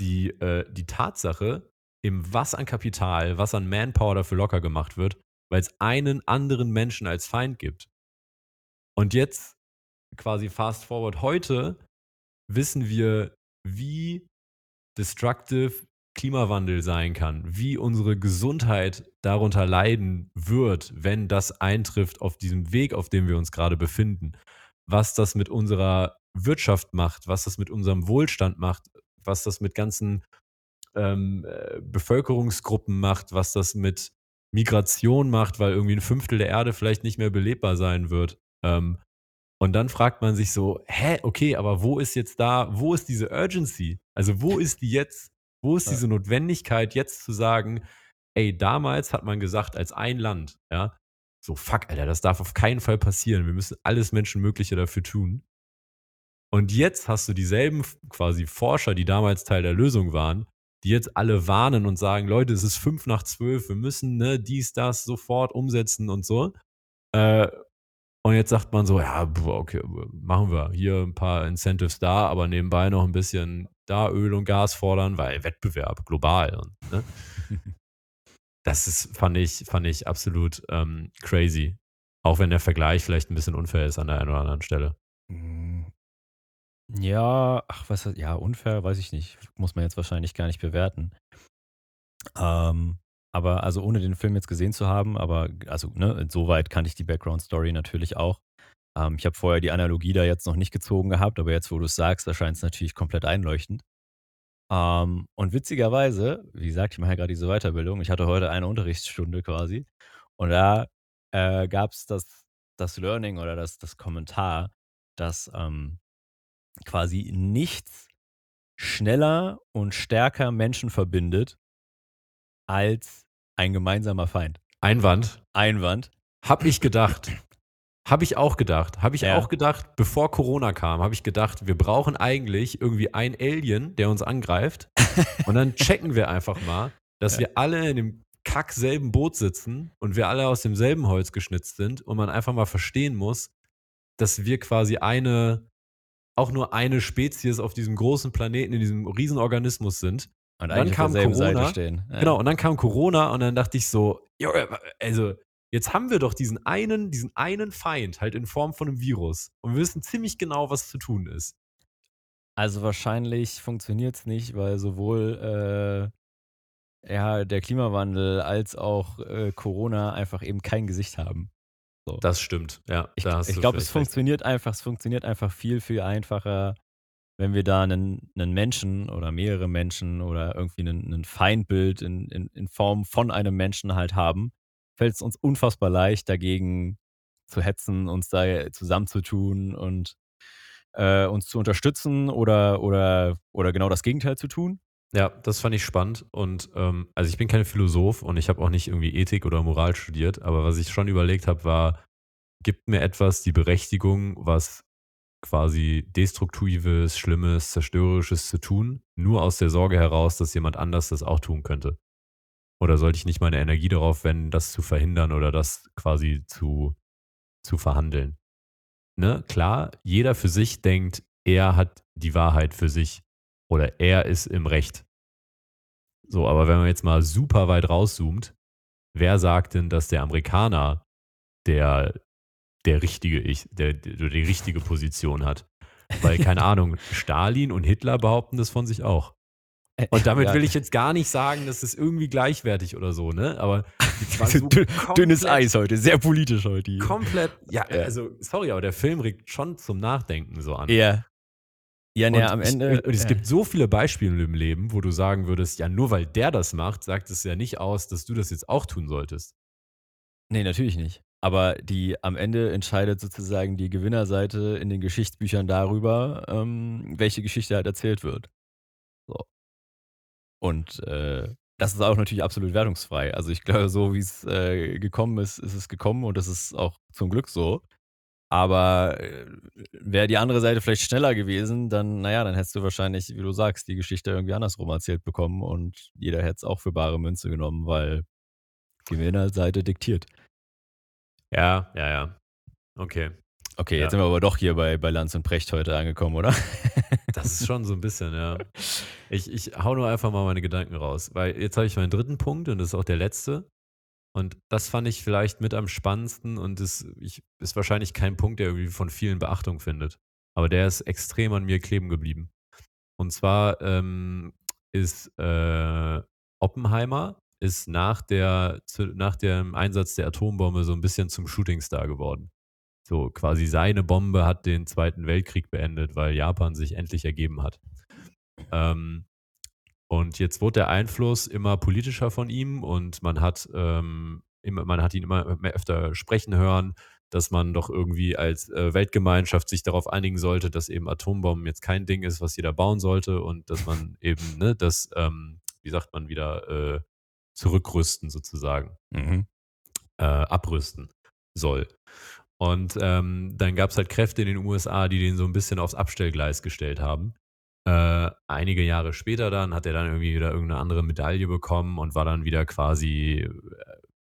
die äh, die Tatsache, eben was an Kapital, was an Manpower dafür locker gemacht wird, weil's einen anderen Menschen als Feind gibt. Und jetzt quasi fast forward heute wissen wir, wie destructive Klimawandel sein kann, wie unsere Gesundheit darunter leiden wird, wenn das eintrifft auf diesem Weg, auf dem wir uns grade befinden. Was das mit unserer Wirtschaft macht, was das mit unserem Wohlstand macht, was das mit ganzen, ähm, äh, Bevölkerungsgruppen macht, was das mit Migration macht, weil irgendwie 1/5 der Erde vielleicht nicht mehr belebbar sein wird. Ähm, und dann fragt man sich so: „Hä, okay, aber wo ist jetzt da wo ist diese Urgency? Also, wo ist die jetzt? Wo ist diese Notwendigkeit, jetzt zu sagen: ‚Ey, damals hat man gesagt als ein Land, ja, so, fuck, Alter, das darf auf keinen Fall passieren. Wir müssen alles Menschenmögliche dafür tun.‘“ Und jetzt hast du dieselben quasi Forscher, die damals Teil der Lösung waren, die jetzt alle warnen und sagen: „Leute, es ist 11:55, wir müssen, ne, dies, das sofort umsetzen und so.“ Äh, und jetzt sagt man so: „Ja, okay, machen wir. Hier 'n paar Incentives da, aber nebenbei noch 'n bisschen da Öl und Gas fordern, weil Wettbewerb global und“, ne? Das ist fand ich fand ich absolut, ähm, crazy. Auch wenn der Vergleich vielleicht 'n bisschen unfair ist an der einen oder anderen Stelle. Hm. Ja, ach, was ja, unfair, weiß ich nicht. Muss man jetzt wahrscheinlich gar nicht bewerten. Ähm, aber also, ohne den Film jetzt gesehen zu haben, aber also, ne, insoweit kannte ich die Background-Story natürlich auch. Ähm, ich habe vorher die Analogie da jetzt noch nicht gezogen gehabt, aber jetzt, wo du's sagst, erscheint's natürlich komplett einleuchtend. Ähm, und witzigerweise, wie gesagt, ich mache ja grad diese Weiterbildung. Ich hatte heute eine Unterrichtsstunde quasi und da, äh, gab's das das Learning oder das das Kommentar, dass, ähm, quasi nichts schneller und stärker Menschen verbindet als ein gemeinsamer Feind. Einwand. Einwand. Habe ich gedacht. Habe ich auch gedacht. Habe ich Ja. auch gedacht, bevor Corona kam, habe ich gedacht, wir brauchen eigentlich irgendwie ein Alien, der uns angreift. Und dann checken wir einfach mal, dass Ja. wir alle in dem kack selben Boot sitzen und wir alle aus demselben Holz geschnitzt sind und man einfach mal verstehen muss, dass wir quasi eine, auch nur eine Spezies auf diesem großen Planeten, in diesem Riesenorganismus sind. Und Dann eigentlich auf kam Corona. stehen. Ja. Genau, und dann kam Corona und dann dachte ich so, also jetzt haben wir doch diesen einen, diesen einen Feind halt in Form von einem Virus und wir wissen ziemlich genau, was zu tun ist. Also wahrscheinlich funktioniert es nicht, weil sowohl äh, ja, der Klimawandel als auch äh, Corona einfach eben kein Gesicht haben. So. Das stimmt, ja. ich ich glaube, es vielleicht recht. funktioniert einfach, es funktioniert einfach viel, viel einfacher, wenn wir da einen, einen Menschen oder mehrere Menschen oder irgendwie einen, einen Feindbild in, in, in Form von einem Menschen halt haben, fällt es uns unfassbar leicht, dagegen zu hetzen, uns da zusammenzutun und äh, uns zu unterstützen oder, oder, oder genau das Gegenteil zu tun. Ja, das fand ich spannend und ähm, also ich bin kein Philosoph und ich habe auch nicht irgendwie Ethik oder Moral studiert, aber was ich schon überlegt habe, war, gibt mir etwas die Berechtigung, was quasi Destruktives, Schlimmes, Zerstörerisches zu tun, nur aus der Sorge heraus, dass jemand anders das auch tun könnte? Oder sollte ich nicht meine Energie darauf wenden, das zu verhindern oder das quasi zu, zu verhandeln? Ne? Klar, jeder für sich denkt, er hat die Wahrheit für sich oder er ist im Recht. So, aber wenn man jetzt mal super weit rauszoomt, wer sagt denn, dass der Amerikaner der, der richtige Ich, der, der die richtige Position hat? Weil, keine Ahnung, Stalin und Hitler behaupten das von sich auch. Und damit Ja. will ich jetzt gar nicht sagen, dass es irgendwie gleichwertig oder so, ne? Aber war so Dünn- Dünnes Eis heute, sehr politisch heute. hier. Komplett, ja, Ja. also, sorry, aber der Film regt schon zum Nachdenken so an. Ja. Ja, ne, am ich, Ende. und es ja. gibt so viele Beispiele im Leben, wo du sagen würdest, ja, nur weil der das macht, sagt es ja nicht aus, dass du das jetzt auch tun solltest. Nee, natürlich nicht. Aber die am Ende entscheidet sozusagen die Gewinnerseite in den Geschichtsbüchern darüber, ähm, welche Geschichte halt erzählt wird. So. Und äh, das ist auch natürlich absolut wertungsfrei. Also ich glaube, so wie es äh, gekommen ist, ist es gekommen und das ist auch zum Glück so. Aber äh, wäre die andere Seite vielleicht schneller gewesen, dann, naja, dann hättest du wahrscheinlich, wie du sagst, die Geschichte irgendwie andersrum erzählt bekommen und jeder hätte es auch für bare Münze genommen, weil Gewinnerseite diktiert. Ja, ja, ja. Okay. Okay, Ja. jetzt sind wir aber doch hier bei, bei Lanz und Precht heute angekommen, oder? Das ist schon so ein bisschen, ja. Ich, ich hau nur einfach mal meine Gedanken raus, weil jetzt habe ich meinen dritten Punkt und das ist auch der letzte. Und das fand ich vielleicht mit am spannendsten und ich, ist wahrscheinlich kein Punkt, der irgendwie von vielen Beachtung findet. Aber der ist extrem an mir kleben geblieben. Und zwar ähm, ist äh, Oppenheimer ist nach, der, zu, nach dem Einsatz der Atombombe so ein bisschen zum Shootingstar geworden. So quasi seine Bombe hat den Zweiten Weltkrieg beendet, weil Japan sich endlich ergeben hat. Ähm, und jetzt wurde der Einfluss immer politischer von ihm und man hat, ähm, immer, man hat ihn immer mehr öfter sprechen hören, dass man doch irgendwie als äh, Weltgemeinschaft sich darauf einigen sollte, dass eben Atombomben jetzt kein Ding ist, was jeder bauen sollte und dass man eben, ne, das, ähm, wie sagt man wieder, äh, zurückrüsten sozusagen Mhm. äh, abrüsten soll. Und ähm, dann gab es halt Kräfte in den USA, die den so ein bisschen aufs Abstellgleis gestellt haben. Äh, einige Jahre später dann hat er dann irgendwie wieder irgendeine andere Medaille bekommen und war dann wieder quasi, äh,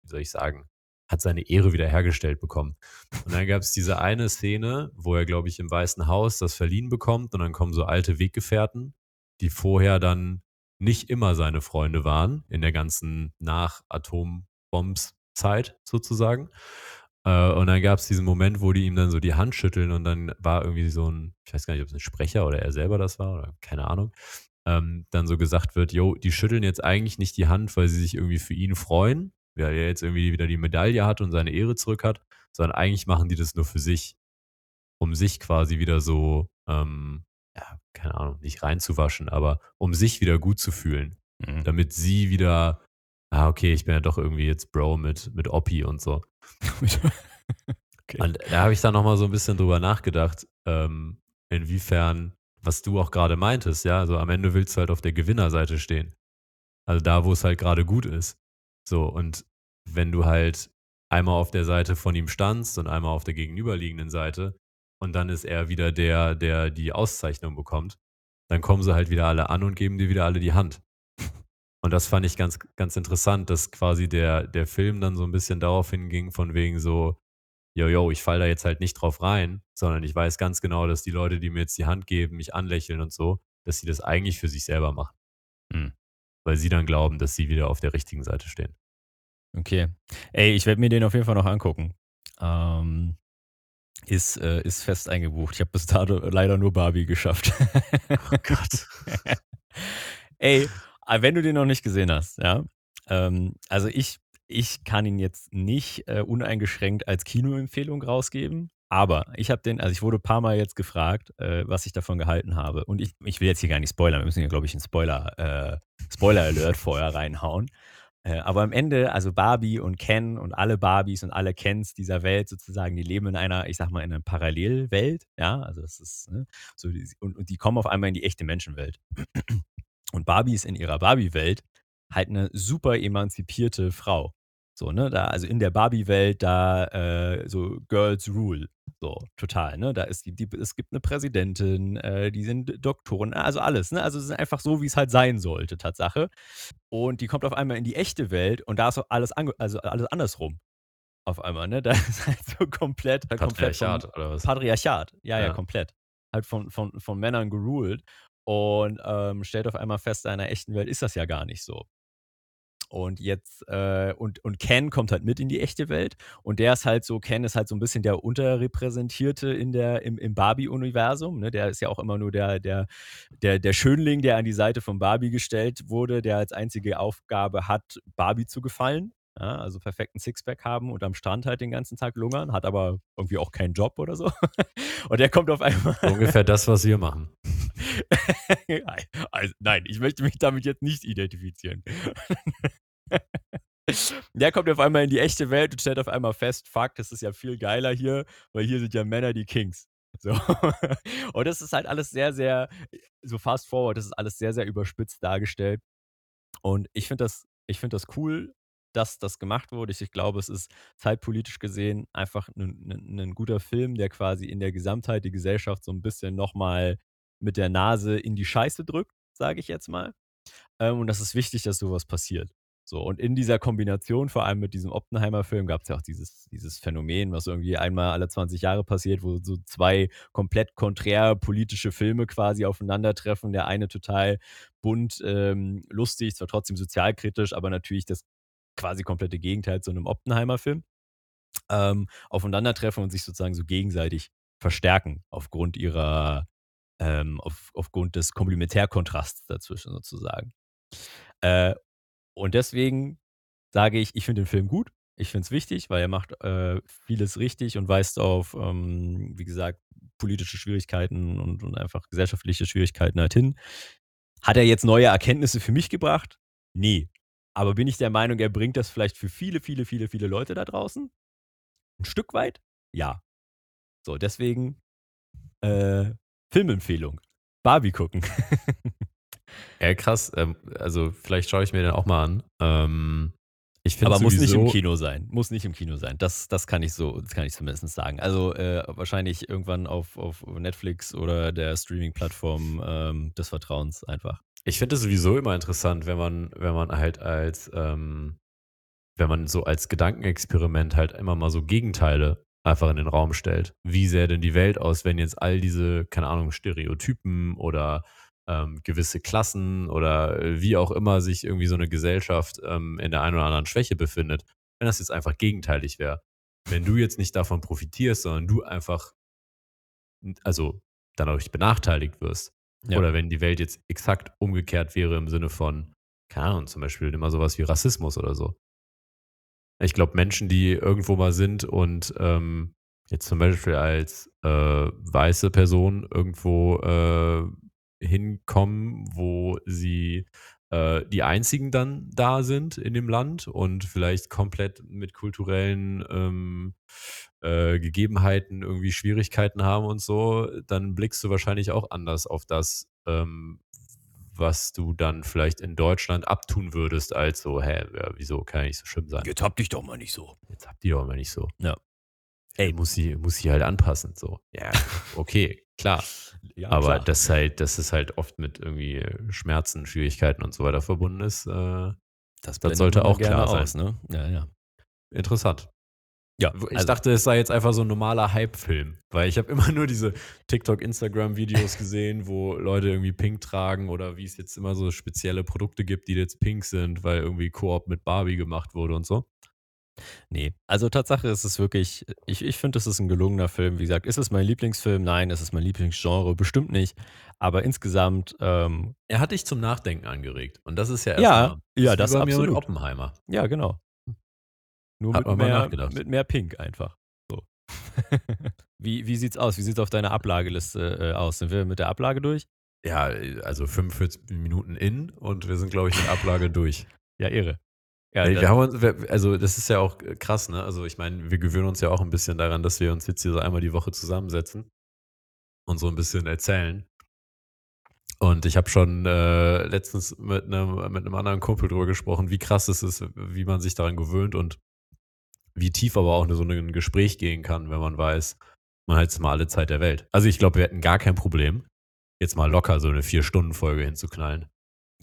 wie soll ich sagen, hat seine Ehre wieder hergestellt bekommen. Und dann gab es diese eine Szene, wo er, glaube ich, im Weißen Haus das verliehen bekommt und dann kommen so alte Weggefährten, die vorher dann nicht immer seine Freunde waren, in der ganzen Nach-Atombombs-Zeit sozusagen. Äh, und dann gab es diesen Moment, wo die ihm dann so die Hand schütteln und dann war irgendwie so ein, ich weiß gar nicht, ob es ein Sprecher oder er selber das war oder keine Ahnung, ähm, dann so gesagt wird, jo, die schütteln jetzt eigentlich nicht die Hand, weil sie sich irgendwie für ihn freuen, weil er jetzt irgendwie wieder die Medaille hat und seine Ehre zurück hat, sondern eigentlich machen die das nur für sich, um sich quasi wieder so, ähm, ja, keine Ahnung, nicht reinzuwaschen, aber um sich wieder gut zu fühlen, Mhm. damit sie wieder, ah, okay, ich bin ja doch irgendwie jetzt Bro mit, mit Oppi und so. okay. Und da habe ich dann nochmal so ein bisschen drüber nachgedacht, ähm, inwiefern, was du auch gerade meintest, ja, also am Ende willst du halt auf der Gewinnerseite stehen. Also, da, wo es halt grade gut ist. So, und wenn du halt einmal auf der Seite von ihm standst und einmal auf der gegenüberliegenden Seite und dann ist er wieder der, der die Auszeichnung bekommt, dann kommen sie halt wieder alle an und geben dir wieder alle die Hand. Und das fand ich ganz ganz interessant, dass quasi der der Film dann so 'n bisschen darauf hinging von wegen so: „Jo, jo, ich falle da jetzt halt nicht drauf rein, sondern ich weiß ganz genau, dass die Leute, die mir jetzt die Hand geben, mich anlächeln und so, dass sie das eigentlich für sich selber machen.“ Mhm. Weil sie dann glauben, dass sie wieder auf der richtigen Seite stehen. Okay. Ey, ich werde mir den auf jeden Fall noch angucken. Ähm, ist, äh ist fest eingebucht. Ich habe bis dato leider nur Barbie geschafft. Oh Gott. Ey, wenn du den noch nicht gesehen hast, ja, ähm, also ich ich kann ihn jetzt nicht, äh, uneingeschränkt als Kinoempfehlung rausgeben, aber ich habe den also ich wurde paarmal jetzt gefragt, äh, was ich davon gehalten habe. Und ich ich will jetzt hier gar nicht spoilern. Wir müssen hier, glaube ich, 'n Spoiler äh, Spoiler Alert vorher reinhauen. Äh, aber am Ende also Barbie und Ken und alle Barbies und alle Kens dieser Welt sozusagen, die leben in einer, ich sage mal, in 'ner Parallelwelt, ja? Also das ist, ne, so die und und die kommen auf einmal in die echte Menschenwelt. Und Barbie ist in ihrer Barbie-Welt halt 'ne super emanzipierte Frau. So, ne? Da also in der Barbie-Welt, da, äh so Girls rule, so total, ne? Da ist die die es gibt 'ne Präsidentin, äh, die sind Doktoren, also alles, ne? Also es ist einfach so, wie's halt sein sollte, Tatsache. Und die kommt auf einmal in die echte Welt und da ist alles also alles andersrum auf einmal, ne? Da ist halt so komplett komplett vom Patriarchat oder was? Patriarchat, ja, ja, Ja. komplett. Halt von von von Männern geruled und, ähm, stellt auf einmal fest, in einer echten Welt ist das ja gar nicht so. Und jetzt, äh und und Ken kommt halt mit in die echte Welt und der ist halt so Ken ist halt so 'n bisschen der Unterrepräsentierte in der im im Barbie-Universum, ne? Der ist ja auch immer nur der der der der Schönling, der an die Seite von Barbie gestellt wurde, der als einzige Aufgabe hat, Barbie zu gefallen, ja? Also perfekten Sixpack haben und am Strand halt den ganzen Tag lungern, hat aber irgendwie auch keinen Job oder so. Und der kommt auf einmal ungefähr das, was wir machen. Also nein, ich möchte mich damit jetzt nicht identifizieren. Der kommt auf einmal in die echte Welt und stellt auf einmal fest: „Fuck, das ist ja viel geiler hier, weil hier sind ja Männer die Kings.“ So. Und das ist halt alles sehr, sehr so fast forward, das ist alles sehr, sehr überspitzt dargestellt. Und ich finde das ich finde das cool, dass das gemacht wurde. Ich ich glaube, es ist zeitpolitisch gesehen einfach 'nen guter Film, der quasi in der Gesamtheit die Gesellschaft so 'n bisschen noch mal mit der Nase in die Scheiße drückt, sage ich jetzt mal. Ähm, und das ist wichtig, dass so was passiert. So, und in dieser Kombination, vor allem mit diesem Oppenheimer-Film, gab's ja auch dieses dieses Phänomen, was irgendwie einmal alle 20 Jahre passiert, wo so 2 komplett konträr politische Filme quasi aufeinandertreffen. Der eine total bunt, ähm, lustig, zwar trotzdem sozialkritisch, aber natürlich das quasi komplette Gegenteil zu 'nem Oppenheimer-Film, ähm, aufeinandertreffen und sich sozusagen so gegenseitig verstärken aufgrund ihrer ähm, auf aufgrund des Komplementärkontrasts dazwischen sozusagen. Äh, und deswegen sage ich, ich finde den Film gut. Ich finde es wichtig, weil er macht, äh, vieles richtig und weist auf, ähm, wie gesagt, politische Schwierigkeiten und und einfach gesellschaftliche Schwierigkeiten halt hin. Hat er jetzt neue Erkenntnisse für mich gebracht? Ne. Aber bin ich der Meinung, er bringt das vielleicht für viele, viele, viele, viele Leute da draußen? 'N Stück weit? Ja. So, deswegen, äh, Filmempfehlung: Barbie gucken. Ja, krass. Ähm, also vielleicht schaue ich mir den auch mal an. Ähm, ich finde Aber muss nicht im Kino sein. Muss nicht im Kino sein. Das das kann ich so das kann ich zumindest sagen. Also, äh, wahrscheinlich irgendwann auf auf Netflix oder der Streaming-Plattform, ähm, des Vertrauens einfach. Ich finde das sowieso immer interessant, wenn man wenn man halt als, ähm wenn man so als Gedankenexperiment halt immer mal so Gegenteile einfach in den Raum stellt. Wie sähe denn die Welt aus, wenn jetzt all diese, keine Ahnung, Stereotypen oder, ähm, gewisse Klassen oder, äh, wie auch immer sich irgendwie so 'ne Gesellschaft, ähm, in der einen oder anderen Schwäche befindet, wenn das jetzt einfach gegenteilig wäre. Wenn du jetzt nicht davon profitierst, sondern du einfach also dadurch benachteiligt wirst. Ja. Oder wenn die Welt jetzt exakt umgekehrt wäre im Sinne von, keine Ahnung, zum Beispiel nimm mal so was wie Rassismus oder so. Ich glaube, Menschen, die irgendwo mal sind und, ähm, jetzt zum Beispiel als, äh, weiße Person irgendwo, äh, hinkommen, wo sie, äh, die Einzigen dann da sind in dem Land und vielleicht komplett mit kulturellen, ähm, äh, Gegebenheiten irgendwie Schwierigkeiten haben und so, dann blickst du wahrscheinlich auch anders auf das, ähm, was du dann vielleicht in Deutschland abtun würdest als so: „Hä, ja, wieso kann ja nicht so schlimm sein?“ Jetzt hab dich doch mal nicht so. Jetzt habt ihr doch mal nicht so. Ja. Ey, muss sie muss sie halt anpassen, so. Ja, okay, klar. Ja, Aber klar. dass halt dass es halt oft mit irgendwie Schmerzen, Schwierigkeiten und so weiter verbunden ist, äh, das blendet sollte auch klar sein. aus, ne? Ja, ja. Interessant. Ja, ich also dachte, es sei jetzt einfach so 'n normaler Hype-Film, weil ich habe immer nur diese TikTok, Instagram-Videos gesehen, wo Leute irgendwie pink tragen oder wie es jetzt immer so spezielle Produkte gibt, die jetzt pink sind, weil irgendwie Koop mit Barbie gemacht wurde und so. Ne, also Tatsache ist es wirklich ich ich finde, das ist 'n gelungener Film. Wie gesagt, ist es mein Lieblingsfilm? Nein. Ist es mein Lieblingsgenre? Bestimmt nicht. Aber insgesamt, ähm Er hat dich zum Nachdenken angeregt und das ist ja erst Ja, ja, das bei mir mit absolut. Oppenheimer. Ja, genau. Nur Hat mit mehr mit mehr Pink einfach, so. Wie wie sieht's aus? Wie sieht's auf deiner Ablageliste, äh, aus? Sind wir mit der Ablage durch? Ja, äh, also 45 Minuten in und wir sind, glaube ich, mit Ablage durch. Ja, irre. Ja, Ey, wir dann haben uns wir also, das ist ja auch, äh, krass, ne? Also, ich meine, wir gewöhnen uns ja auch 'n bisschen daran, dass wir uns jetzt hier so einmal die Woche zusammensetzen und so 'n bisschen erzählen. Und ich habe schon, äh, letztens mit 'nem mit 'nem anderen Kumpel drüber gesprochen, wie krass es ist, wie man sich daran gewöhnt und wie tief aber auch so 'nen Gespräch gehen kann, wenn man weiß, man hat jetzt mal alle Zeit der Welt. Also, ich glaube, wir hätten gar kein Problem, jetzt mal locker so 'ne 4-Stunden-Folge hinzuknallen.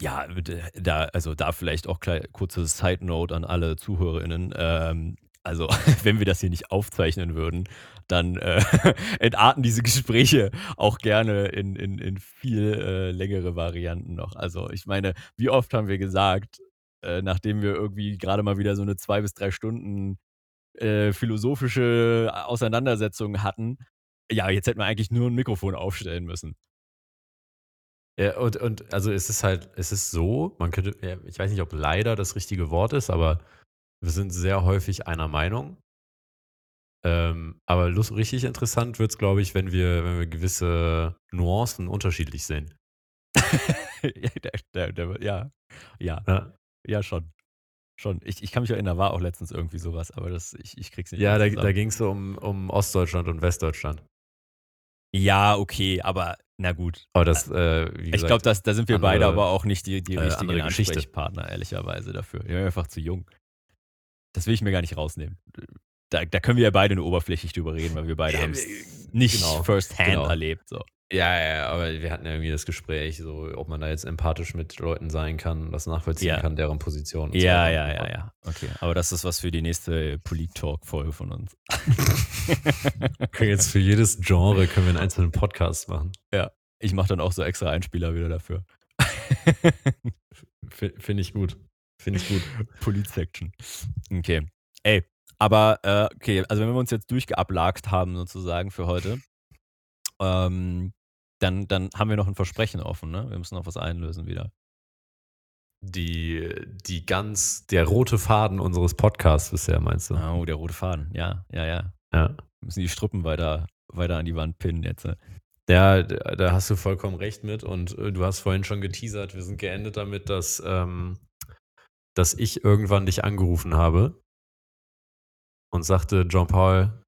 Ja, da also, da vielleicht auch klei kurze Side Note an alle ZuhörerInnen. Ähm, also, wenn wir das hier nicht aufzeichnen würden, dann, äh, entarten diese Gespräche auch gerne in in in viel, äh, längere Varianten noch. Also, ich meine, wie oft haben wir gesagt, äh, nachdem wir irgendwie grade mal wieder so 'ne 2 bis 3 Stunden, äh, philosophische Auseinandersetzung hatten: „Ja, jetzt hätten wir eigentlich nur 'n Mikrofon aufstellen müssen.“ Ja, und und also, es ist halt es ist so, man könnte ja, ich weiß nicht, ob leider das richtige Wort ist, aber wir sind sehr häufig einer Meinung. Ähm, aber lus richtig interessant wird's, glaube ich, wenn wir wenn wir gewisse Nuancen unterschiedlich sehen. Ja, der der der ja. Ja. Ja. Ja, schon. Schon. Ich ich kann mich erinnern, war auch letztens irgendwie so was, aber das ich ich kriege es nicht Ja, da da ging's so um um Ostdeutschland und Westdeutschland. Ja, okay, aber na gut. Aber das, äh, wie Ich glaube, gesagt, das da sind wir beide andere aber auch nicht die die äh, richtigen Geschichte. Ansprechpartner, ehrlicherweise dafür. Wir sind einfach zu jung. Das will ich mir gar nicht rausnehmen. Da da können wir ja beide nur oberflächlich drüber reden, weil wir beide Äh, haben's nicht genau, first hand genau. erlebt, so. Ja, ja, ja, aber wir hatten ja irgendwie das Gespräch, so ob man da jetzt empathisch mit Leuten sein kann, das nachvollziehen Ja. kann, deren Position und so Ja, ja, so ja, fort. ja. Okay, aber das ist was für die nächste Polit-Talk-Folge von uns. Können jetzt für jedes Genre können wir 'n einzelnen Podcast machen. Ja, ich mache dann auch so extra Einspieler wieder dafür. Fi finde ich gut. Finde ich gut. Polit-Section. Okay. Ey, aber, äh, okay, also, wenn wir uns jetzt durchgeablagt haben sozusagen für heute, ähm, dann dann haben wir noch 'n Versprechen offen, ne? Wir müssen noch was einlösen wieder. Die die ganz der rote Faden unseres Podcasts bisher, meinst du? Oh, der rote Faden. Ja, ja, ja. Ja. Wir müssen die Strippen weiter weiter an die Wand pinnen jetzt. Ja, d da hast du vollkommen recht mit und, äh, du hast vorhin schon geteasert. Wir sind geendet damit, dass, ähm dass ich irgendwann dich angerufen habe und sagte: „Jean Paul,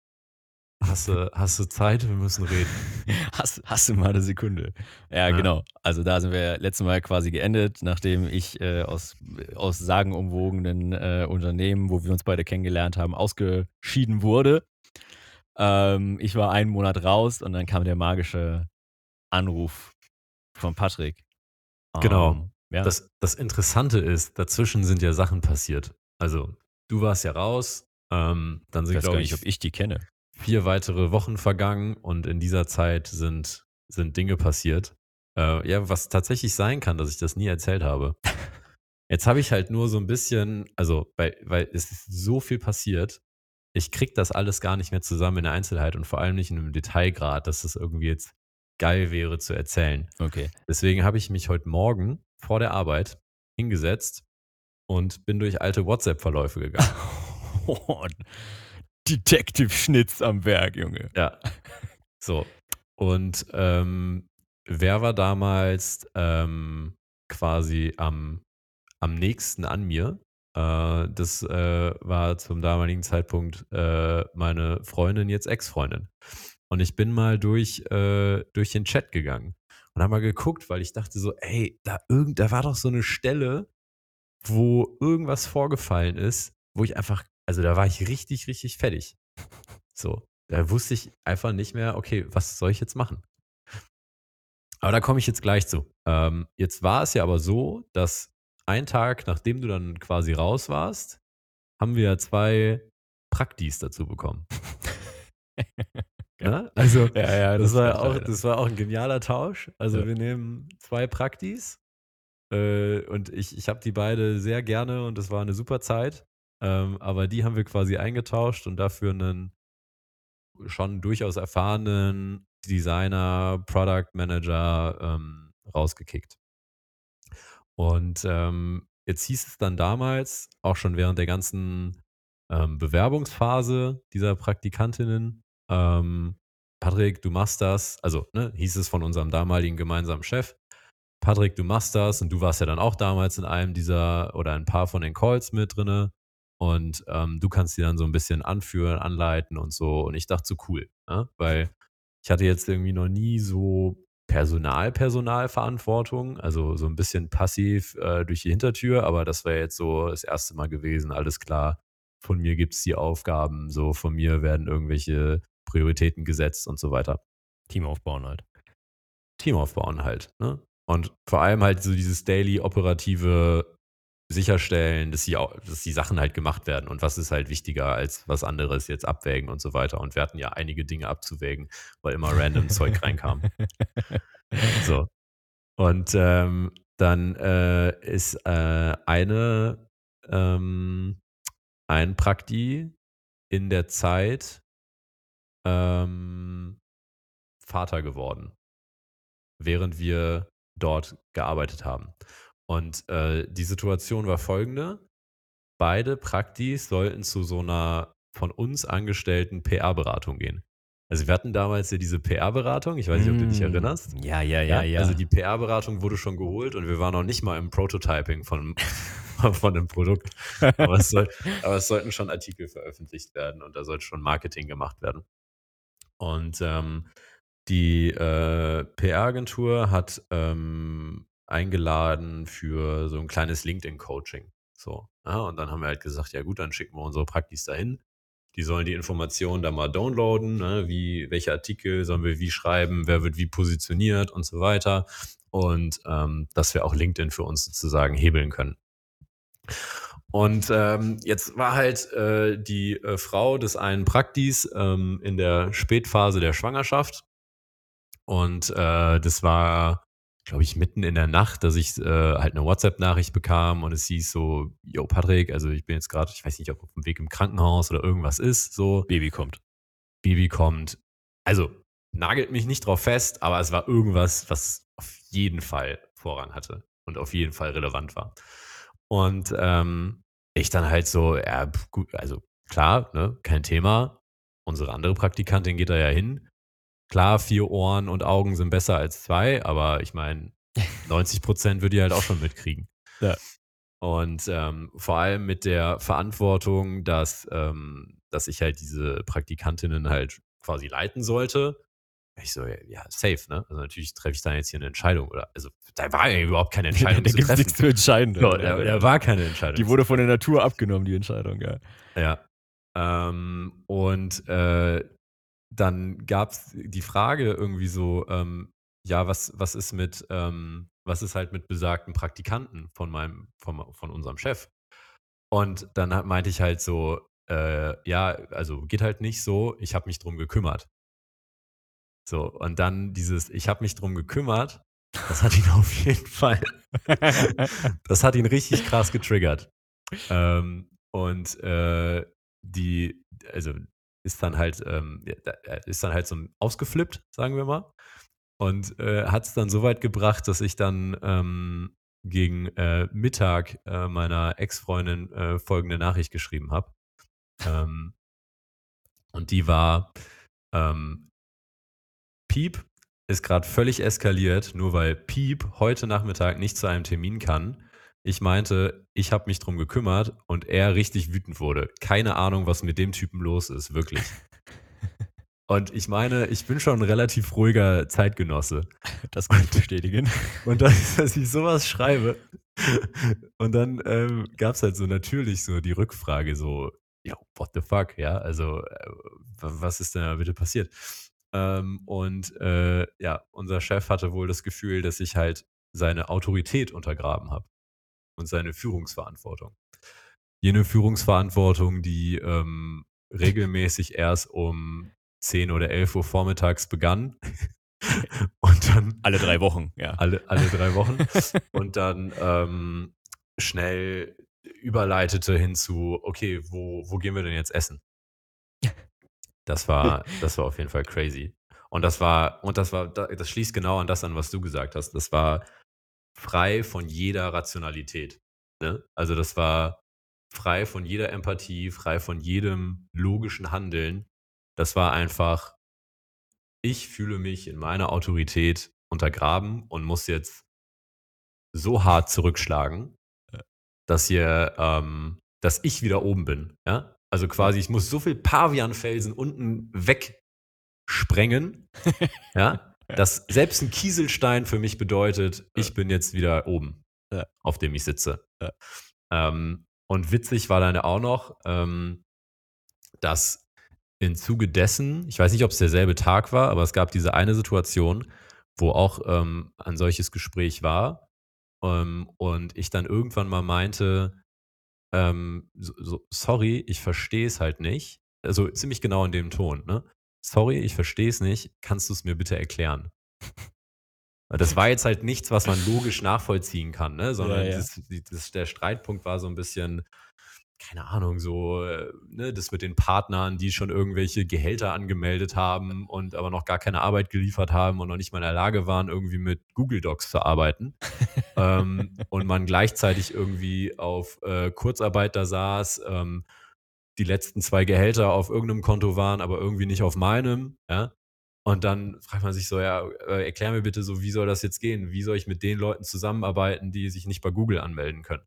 hast du hast du Zeit? Wir müssen reden.“ Hast hast du mal 'ne Sekunde? Ja, Ja. genau. Also, da sind wir letztes Mal quasi geendet, nachdem ich, äh, aus aus sagenumwogenen, äh, Unternehmen, wo wir uns beide kennengelernt haben, ausgeschieden wurde. Ähm, ich war einen Monat raus und dann kam der magische Anruf von Patrick. Genau. Ähm, ja. Das das Interessante ist, dazwischen sind ja Sachen passiert. Also, du warst ja raus, ähm, dann Ich sind, weiß gar glaube nicht, ich ob ich die kenne. 4 weitere Wochen vergangen und in dieser Zeit sind sind Dinge passiert. Äh, ja, was tatsächlich sein kann, dass ich das nie erzählt habe. Jetzt habe ich halt nur so 'n bisschen also, weil weil es ist so viel passiert. Ich kriege das alles gar nicht mehr zusammen in der Einzelheit und vor allem nicht in 'nem Detailgrad, dass das irgendwie jetzt geil wäre zu erzählen. Okay. Deswegen habe ich mich heute Morgen vor der Arbeit hingesetzt und bin durch alte WhatsApp-Verläufe gegangen. Detective Schnitz am Werk, Junge. Ja. So. Und, ähm, wer war damals, ähm, quasi am am nächsten an mir? Äh, das, äh, war zum damaligen Zeitpunkt, äh, meine Freundin, jetzt Ex-Freundin. Und ich bin mal durch, äh durch den Chat gegangen und habe mal geguckt, weil ich dachte so: „Ey, da irgend da war doch so 'ne Stelle, wo irgendwas vorgefallen ist, wo ich einfach also, da war ich richtig, richtig fertig.“ So, da wusste ich einfach nicht mehr: „Okay, was soll ich jetzt machen?“ Aber da komme ich jetzt gleich zu. Ähm, jetzt war es ja aber so, dass ein Tag, nachdem du dann quasi raus warst, haben wir ja 2 Praktis dazu bekommen. Ja. Ne? Also, Ja, ja, das das war auch das war auch 'n genialer Tausch. Also, wir nehmen 2 Praktis, äh, und ich ich habe die beide sehr gerne und das war 'ne super Zeit. Ähm, aber die haben wir quasi eingetauscht und dafür 'nen schon durchaus erfahrenen Designer, Product Manager, ähm, rausgekickt. Und, ähm, jetzt hieß es dann damals, auch schon während der ganzen, ähm, Bewerbungsphase dieser Praktikantinnen, ähm: „Patrick, du machst das.“ Also, ne, hieß es von unserem damaligen gemeinsamen Chef: „Patrick, du machst das.“ Und du warst ja dann auch damals in einem dieser oder ein paar von den Calls mit drinne und, ähm, du kannst die dann so 'n bisschen anführen, anleiten und so. Und ich dachte so: „Cool“, ne? Weil ich hatte jetzt irgendwie noch nie so Personal Personalverantwortung, also, so 'n bisschen passiv, äh, durch die Hintertür, aber das wäre jetzt so das 1. Mal gewesen, alles klar. Von mir gibt's die Aufgaben, so von mir werden irgendwelche Prioritäten gesetzt und so weiter. Team aufbauen halt. Team aufbauen halt, ne? Und vor allem halt so dieses daily operative sicherstellen, dass die dass die Sachen halt gemacht werden und was ist halt wichtiger als was anderes, jetzt abwägen und so weiter. Und wir hatten ja einige Dinge abzuwägen, weil immer random Zeug reinkam. So. Und, ähm, dann, äh, ist, äh, eine ähm, ein Prakti in der Zeit ähm, Vater geworden während wir dort gearbeitet haben. Und, äh, die Situation war folgende: Beide Praktis sollten zu so 'ner von uns angestellten PR-Beratung gehen. Also, wir hatten damals ja diese PR-Beratung, ich weiß nicht, ob du dich Hm. erinnerst. Ja, ja, ja, Ja? Also, die PR-Beratung wurde schon geholt und wir waren noch nicht mal im Prototyping von von 'nem Produkt. Aber es soll aber es sollten schon Artikel veröffentlicht werden und da sollte schon Marketing gemacht werden. Und, ähm, die, äh, PR-Agentur hat, ähm, eingeladen für so 'n kleines LinkedIn-Coaching, so, ne? Und dann haben wir halt gesagt: „Ja gut, dann schicken wir unsere Praktis dahin. Die sollen die Informationen da mal downloaden, ne? Wie welche Artikel sollen wir wie schreiben, wer wird wie positioniert und so weiter.“ Und, ähm, dass wir auch LinkedIn für uns sozusagen hebeln können. Und, ähm, jetzt war halt, äh, die, äh, Frau des einen Praktis, ähm, in der Spätphase der Schwangerschaft. Und, äh, das war, glaube ich, mitten in der Nacht, dass ich, äh, halt 'ne WhatsApp-Nachricht bekam und es hieß so: „Jo, Patrick, also, ich bin jetzt grad ich weiß nicht, ob aufm Weg im Krankenhaus oder irgendwas ist, so“ Baby kommt. „Baby kommt.“ Also, nagelt mich nicht drauf fest, aber es war irgendwas, was auf jeden Fall Vorrang hatte und auf jeden Fall relevant war. Und, ähm, ich dann halt so: „Ja, gu also, klar, ne, kein Thema. Unsere andere Praktikantin geht da ja hin. Klar, 4 Ohren und Augen sind besser als 2, aber ich meine, 90 % wird die halt auch schon mitkriegen.“ Ja. Und, ähm, vor allem mit der Verantwortung, dass ähm, dass ich halt diese Praktikantinnen halt quasi leiten sollte. Ich so: „Ja, safe, ne? Also, natürlich treffe ich da jetzt hier 'ne Entscheidung“, oder also, da war ja überhaupt keine Entscheidung Da gibt's nix treffen. zu entscheiden. So, da da war keine Entscheidung Die wurde von der Natur abgenommen, die Entscheidung, ja. Ja. Ähm, und, äh, dann gab's die Frage irgendwie so, ähm: „Ja, was was ist mit ähm, was ist halt mit besagten Praktikanten von meinem von von unserem Chef?“ Und dann meinte ich halt so: „Äh, ja, also, geht halt nicht so, ich habe mich drum gekümmert.“ So, und dann dieses: „Ich habe mich drum gekümmert“, das hat ihn auf jeden Fall das hat ihn richtig krass getriggert. Ähm, und, äh, die also, ist dann halt, ähm, er ist dann halt so ausgeflippt, sagen wir mal. Und, äh, hat's dann so weit gebracht, dass ich dann, ähm, gegen, äh, Mittag, äh, meiner Ex-Freundin, äh, folgende Nachricht geschrieben habe. Ähm und die war, ähm „Piep ist grad völlig eskaliert, nur weil Piep heute Nachmittag nicht zu einem Termin kann. Ich meinte, ich habe mich drum gekümmert und er richtig wütend wurde. Keine Ahnung, was mit dem Typen los ist, wirklich.“ Und ich meine, ich bin schon 'n relativ ruhiger Zeitgenosse. Das kann ich bestätigen. und dass dass ich so was schreibe und dann, ähm, gab's halt so natürlich so die Rückfrage so: „Jo, what the fuck?“ Ja, also, äh, was ist denn da bitte passiert? Ähm, und, äh, ja, unser Chef hatte wohl das Gefühl, dass ich halt seine Autorität untergraben habe und seine Führungsverantwortung. Jene Führungsverantwortung, die, ähm, regelmäßig erst um 10 oder 11:00 vormittags begann und dann Alle 3 Wochen, ja. alle alle 3 Wochen und dann, ähm, schnell überleitete hin zu: „Okay, wo wo gehen wir denn jetzt essen?“ Das war das war auf jeden Fall crazy. Und das war und das war da das schließt genau an das an, was du gesagt hast. Das war frei von jeder Rationalität, ne? Also, das war frei von jeder Empathie, frei von jedem logischen Handeln. Das war einfach ich fühle mich in meiner Autorität untergraben und muss jetzt so hart zurückschlagen, Ja. dass hier ähm, dass ich wieder oben bin, ja? Also, quasi, ich muss so viel Pavianfelsen unten wegsprengen, Ja. Dass selbst 'n Kieselstein für mich bedeutet, ich bin jetzt wieder oben, Ja. auf dem ich sitze. Ja. Ähm, und witzig war dann auch noch, ähm, dass im Zuge dessen ich weiß nicht, ob's derselbe Tag war, aber es gab diese eine Situation, wo auch, ähm, ein solches Gespräch war, ähm, und ich dann irgendwann mal meinte, ähm, so so: „Sorry, ich verstehe es halt nicht.“ Also, ziemlich genau in dem Ton, ne? „Sorry, ich verstehe es nicht. Kannst du's mir bitte erklären?“ Weil das war jetzt halt nichts, was man logisch nachvollziehen kann, ne, Ja, sondern ja. das die das der Streitpunkt war so 'n bisschen, keine Ahnung, so, äh, ne, das mit den Partnern, die schon irgendwelche Gehälter angemeldet haben und aber noch gar keine Arbeit geliefert haben und noch nicht mal in der Lage waren, irgendwie mit Google Docs zu arbeiten. Ähm, und man gleichzeitig irgendwie auf, äh, Kurzarbeit da saß, ähm, die letzten 2 Gehälter auf irgend 'nem Konto waren, aber irgendwie nicht auf meinem, ja? Und dann fragt man sich so: „Ja, äh, erklär mir bitte so, wie soll das jetzt gehen? Wie soll ich mit den Leuten zusammenarbeiten, die sich nicht bei Google anmelden können?“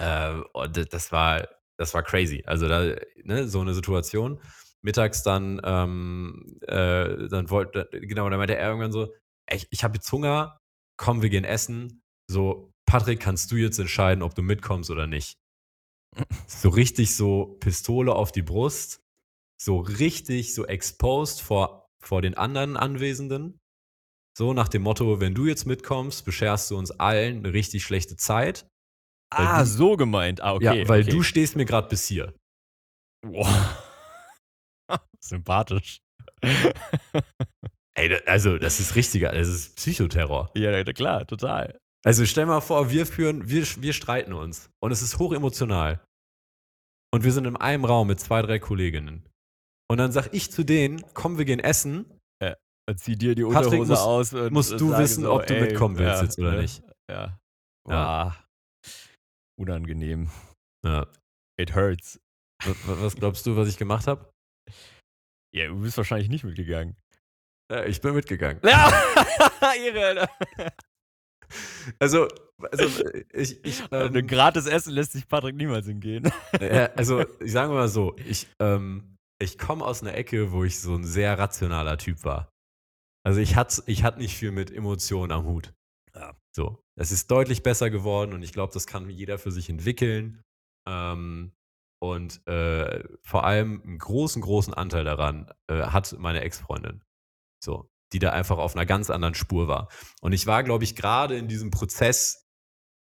Äh, und das war das war crazy. Also, da ne, so 'ne Situation. Mittags dann, ähm, äh dann wollte genau, dann meinte er irgendwann so: „Ey, ich ich habe jetzt Hunger. Komm, wir gehen essen. So, Patrick, kannst du jetzt entscheiden, ob du mitkommst oder nicht?“ So richtig so Pistole auf die Brust, so richtig so exposed vor vor den anderen Anwesenden. So nach dem Motto: „Wenn du jetzt mitkommst, bescherst du uns allen 'ne richtig schlechte Zeit.“ Weil Ah, du so gemeint. Ah, ja, okay, weil okay. du stehst mir grad bis hier. Boah. Sympathisch. Ey, also, das ist richtiger das ist Psychoterror. Ja, klar, total. Also, stell mal vor, wir führen wir wir streiten uns und es ist hochemotional. Und wir sind in einem Raum mit 2, 3 Kolleginnen. Und dann sage ich zu denen: „Komm, wir gehen essen.“ Ja, dann zieh dir die „Patrick, Unterhose musst aus und musst du wissen, so: ob du „Ey“ mitkommen willst ja, jetzt oder ne? nicht.“ Ja. Ja. Unangenehm. Ja. It hurts. W w was glaubst du, was ich gemacht habe? Ja, du bist wahrscheinlich nicht mitgegangen. Ja, ich bin mitgegangen. Ja, Irre. Also also, ich ich, ähm gratis Essen lässt sich Patrick niemals entgehen. Äh, also, sagen wir mal so, ich, ähm ich komme aus 'ner Ecke, wo ich so 'n sehr rationaler Typ war. Also, ich hatte ich hatte nicht viel mit Emotionen am Hut. Ja. So. Es ist deutlich besser geworden und ich glaube, das kann jeder für sich entwickeln. Ähm, und, äh, vor allem 'n großen, großen Anteil daran, äh, hat meine Ex-Freundin. So, die da einfach auf 'ner ganz anderen Spur war. Und ich war, glaube ich, grade in diesem Prozess,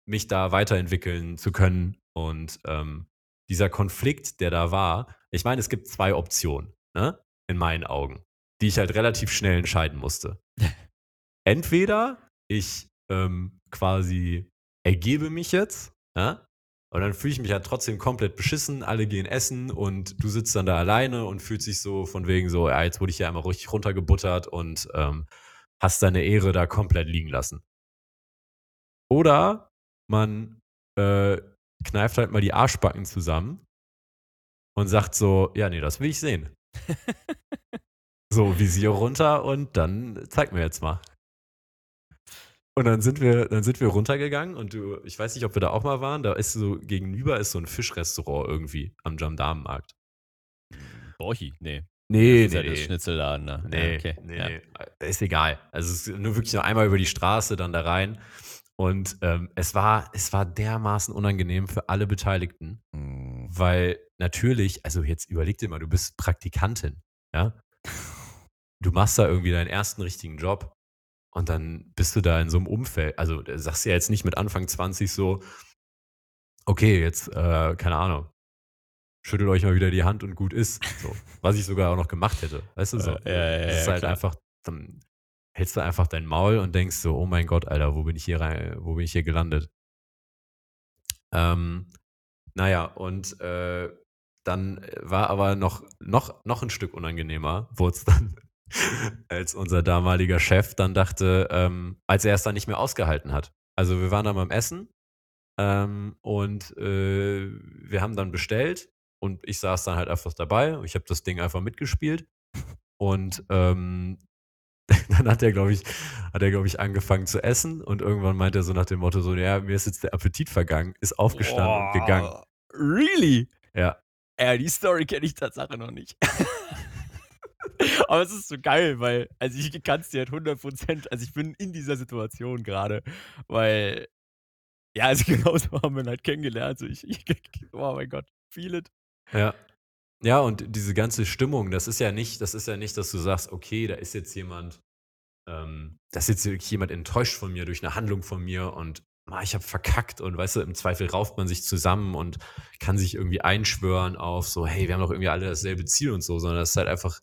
mich da weiterentwickeln zu können und, ähm, dieser Konflikt, der da war ich meine, es gibt 2 Optionen, ne, in meinen Augen, die ich halt relativ schnell entscheiden musste. Entweder ich, ähm, quasi ergebe mich jetzt, ja, und dann fühle ich mich halt trotzdem komplett beschissen. Alle gehen essen und du sitzt dann da alleine und fühlst dich so von wegen so: „Ja, jetzt wurde ich hier einmal richtig runtergebuttert und, ähm, hast deine Ehre da komplett liegen lassen.“ Oder man, äh, kneift halt mal die Arschbacken zusammen und sagt so: „Ja, ne, das will ich sehen.“ So, Visier runter und dann zeig mir jetzt mal. Und dann sind wir dann sind wir runtergegangen und du ich weiß nicht, ob wir da auch mal waren, da ist so gegenüber ist so 'n Fischrestaurant irgendwie am Gendarmenmarkt. Borchi? Ne. Ne, ist ne, ja der ne. Schnitzelladen da. Ja, Ne, okay, ne, ja. ne. Äh, ist egal. Also, es ist nur wirklich nur einmal über die Straße, dann da rein. Und, ähm, es war es war dermaßen unangenehm für alle Beteiligten, Mhm. weil natürlich also, jetzt überleg dir mal, du bist Praktikantin, ja? Du machst da irgendwie deinen ersten richtigen Job und dann bist du da in so 'nem Umfeld also, da sagst du ja jetzt nicht mit Anfang 20 so: „Okay, jetzt, äh, keine Ahnung, schüttelt euch mal wieder die Hand und gut ist“, so. Was ich sogar auch noch gemacht hätte, weißt du, so. Äh, ja, ja, Das ist ja, halt klar. einfach dann hältst du einfach dein Maul und denkst so: „Oh mein Gott, Alter, wo bin ich hier rei wo bin ich hier gelandet?“ Ähm, na ja, und, äh, dann, äh, war aber noch noch noch 'n Stück unangenehmer wurd's dann, als unser damaliger Chef dann dachte, ähm als er es dann nicht mehr ausgehalten hat. Also, wir waren dann beim Essen, ähm, und, äh, wir haben dann bestellt und ich saß dann halt einfach dabei. Ich habe das Ding einfach mitgespielt und, ähm, dann hat er, glaube ich hat er, glaube ich, angefangen zu essen und irgendwann meint er so nach dem Motto so: „Ja, mir ist jetzt der Appetit vergangen“, ist aufgestanden und gegangen. Boah, really? Ja. Ja, die Story kenne ich Tatsache noch nicht. Aber es ist so geil, weil also, ich kann's dir halt 100% also, ich bin in dieser Situation grade, weil ja, also, genau so haben wir ihn halt kennengelernt. So ich ich oh mein Gott, feel it. Ja. Ja, und diese ganze Stimmung, das ist ja nicht das ist ja nicht, dass du sagst: „Okay, da ist jetzt jemand ähm, da ist jetzt jemand enttäuscht von mir durch 'ne Handlung von mir und, ah, ich habe verkackt“ und weißt du, im Zweifel rauft man sich zusammen und kann sich irgendwie einschwören auf so: „Hey, wir haben doch irgendwie alle dasselbe Ziel“ und so, sondern das ist halt einfach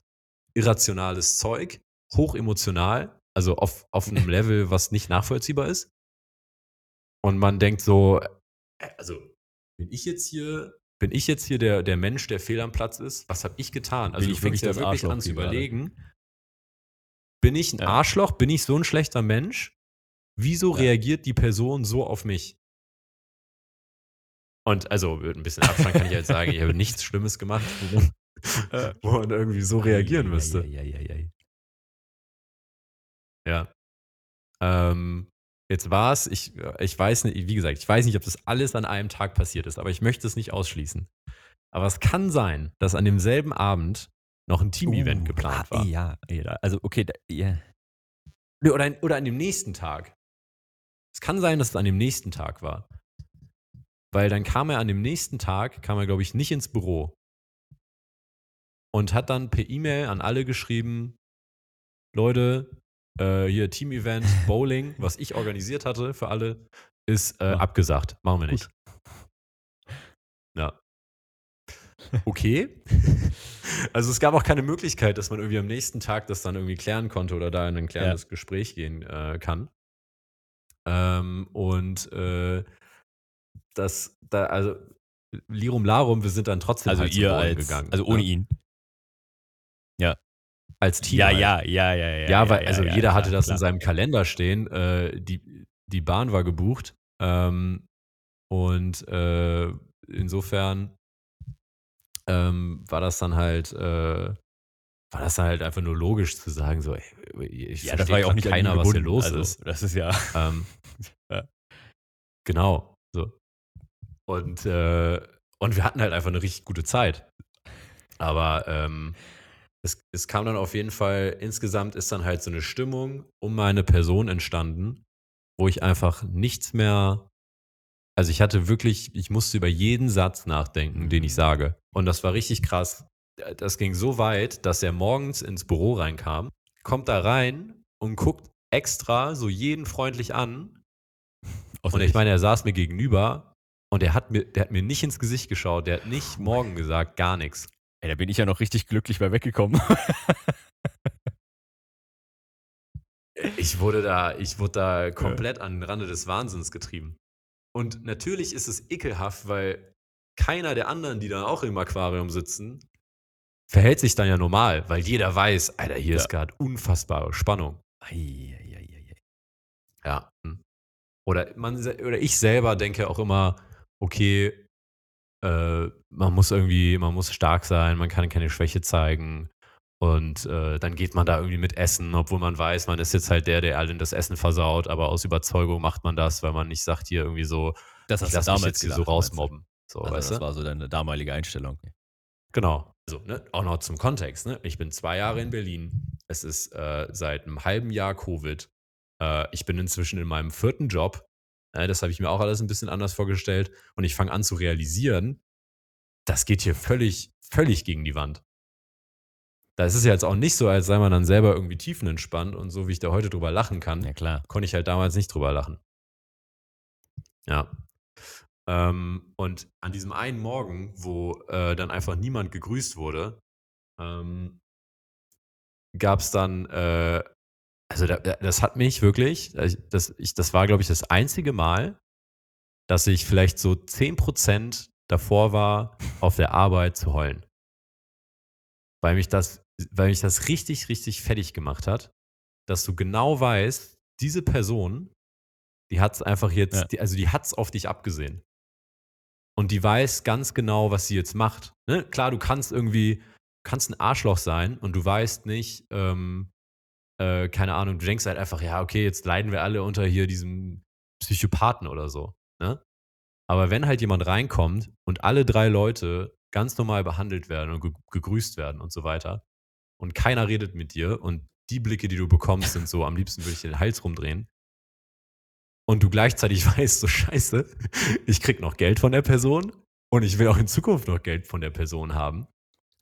irrationales Zeug, hochemotional, also, auf auf 'nem Level, was nicht nachvollziehbar ist. Und man denkt so: „Äh, also, bin ich jetzt hier bin ich jetzt hier der der Mensch, der fehl am Platz ist? Was habe ich getan?“ Also, Bin ich fängst ja wirklich Arschloch an zu überlegen „Bin ich 'n Ja. Arschloch? Bin ich so 'n schlechter Mensch? Wieso Ja. reagiert die Person so auf mich?“ Und also, mit 'n bisschen Abstand kann ich halt sagen, ich habe nichts Schlimmes gemacht, wo man Äh. wo man irgendwie so reagieren müsste. Ja. Ähm, jetzt war's ich äh, ich weiß ni wie gesagt, ich weiß nicht, ob das alles an einem Tag passiert ist, aber ich möchte es nicht ausschließen. Aber es kann sein, dass an demselben Abend noch 'n Teamevent Uh, geplant ah, war. ja, also, okay, da ja. Ne, oder an oder an dem nächsten Tag. Es kann sein, dass es an dem nächsten Tag war. Weil dann kam er an dem nächsten Tag kam er, glaube ich, nicht ins Büro. Und hat dann per E-Mail an alle geschrieben: „Leute, äh, hier Teamevent Bowling, was ich organisiert hatte für alle, ist, äh, Ah. abgesagt. Machen wir Gut. nicht.“ Ja. Okay. Also, es gab auch keine Möglichkeit, dass man irgendwie am nächsten Tag das dann irgendwie klären konnte oder da in Ja. klärendes Gespräch gehen, äh, kann. Ähm, und, äh, das da also, Lirum Larum, wir sind dann trotzdem Also, halt ihr als gegangen, also, ohne ne? ihn? Als Team Ja, halt. ja, ja, ja, ja, Ja, weil also, jeder hatte das in seinem Kalender stehen. Äh, die die Bahn war gebucht. Ähm, und, äh, insofern ähm, war das dann halt äh, war das halt einfach nur logisch zu sagen so: „Ey, ich Ja, verstehe auch nicht keiner, was hier los Also, ist.“ das ist ja Ähm ja. Genau, so. Und, äh und wir hatten halt einfach 'ne richtig gute Zeit. Aber, ähm, es es kam dann auf jeden Fall insgesamt ist dann halt so 'ne Stimmung um meine Person entstanden, wo ich einfach nichts mehr also, ich hatte wirklich ich musste über jeden Satz nachdenken, den ich Mhm. sage. Und das war richtig krass. D das ging so weit, dass er morgens ins Büro reinkam, kommt da rein und guckt extra so jeden freundlich an. Und ich meine, er saß mir gegenüber und er hat mir der hat mir nicht ins Gesicht geschaut. Der hat nicht morgen gesagt, gar nix. Ey, da bin ich ja noch richtig glücklich bei weggekommen. Ich wurde da ich wurde da komplett an 'n Rande des Wahnsinns getrieben. Und natürlich ist es ekelhaft, weil keiner der anderen, die da auch im Aquarium sitzen, verhält sich dann ja normal, weil jeder weiß: „Alter, hier Ja. ist grad unfassbare Spannung.“ Ei, ei, ei, ei, ei. Ja, hm. Oder man oder ich selber denke auch immer: „Okay, äh, man muss irgendwie man muss stark sein, man kann keine Schwäche zeigen.“ Und, äh, dann geht man da irgendwie mit essen, obwohl man weiß, man ist jetzt halt der, der allen das Essen versaut, aber aus Überzeugung macht man das, weil man nicht sagt hier irgendwie so: Das „Ich du lasse mich damals jetzt hier so gedacht, du? rausmobben“, so, Also, das du? war so deine damalige Einstellung. Genau. also, ne, auch noch zum Kontext, ne? Ich bin 2 Jahre in Berlin. Es ist, äh, seit 'nem halben Jahr Covid. Äh, ich bin inzwischen in meinem vierten Job. Äh, das habe ich mir auch alles 'n bisschen anders vorgestellt und ich fange an zu realisieren, das geht hier völlig völlig gegen die Wand. Da ist es ja jetzt auch nicht so, als sei man dann selber irgendwie tiefenentspannt und so, wie ich da heute drüber lachen kann, Ja klar. konnte ich halt damals nicht drüber lachen. Ja. Ähm, und an diesem einen Morgen, wo, äh, dann einfach niemand gegrüßt wurde, ähm gab's dann, äh also, da da das hat mich wirklich das ich das war, glaube ich, das einzige Mal, dass ich vielleicht so 10 % davor war, auf der Arbeit zu heulen. Weil mich das weil mich das richtig, richtig fertig gemacht hat, dass du genau weißt, diese Person, die hat's einfach Ja. jetzt die also, die hat's auf dich abgesehen. Und die weiß ganz genau, was sie jetzt macht, ne? Klar, du kannst irgendwie kannst 'n Arschloch sein und du weißt nicht, ähm, äh, keine Ahnung, du denkst halt einfach: „Ja, okay, jetzt leiden wir alle unter hier diesem Psychopathen oder so“, ne? Aber wenn halt jemand reinkommt und alle 3 Leute ganz normal behandelt werden und ge gegrüßt werden und so weiter und keiner redet mit dir und die Blicke, die du bekommst, sind so: „Am liebsten würde ich den Hals rumdrehen.“ Und du gleichzeitig weißt, so: „Scheiße, ich kriege noch Geld von der Person und ich will auch in Zukunft noch Geld von der Person haben.“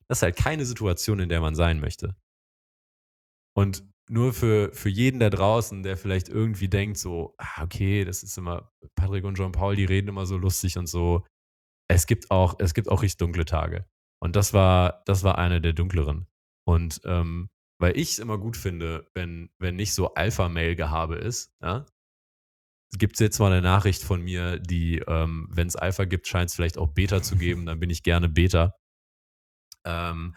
Das ist halt keine Situation, in der man sein möchte. Und nur für für jeden da draußen, der vielleicht irgendwie denkt so: „Ah, okay, das ist immer Patrick und Jean Paul, die reden immer so lustig und so.“ Es gibt auch es gibt auch richtig dunkle Tage. Und das war das war einer der dunkleren. Und, ähm, weil ich's immer gut finde, wenn wenn nicht so Alpha-Male-Gehabe ist, ja? Gibt's jetzt mal 'ne Nachricht von mir, die, ähm wenn's Alpha gibt, scheint's vielleicht auch Beta zu geben, dann bin ich gerne Beta. Ähm,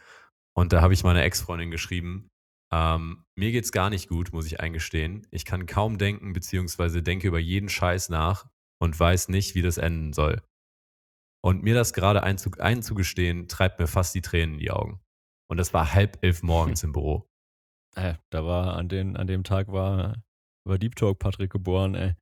und da habe ich meiner Ex-Freundin geschrieben, ähm: „Mir geht's gar nicht gut, muss ich eingestehen. Ich kann kaum denken beziehungsweise denke über jeden Scheiß nach und weiß nicht, wie das enden soll. Und mir das gerade einzu einzugestehen, treibt mir fast die Tränen in die Augen.“ Und das war 10:30 morgens im Büro. Äh, da war an den an dem Tag war war Deep Talk Patrick geboren, ey.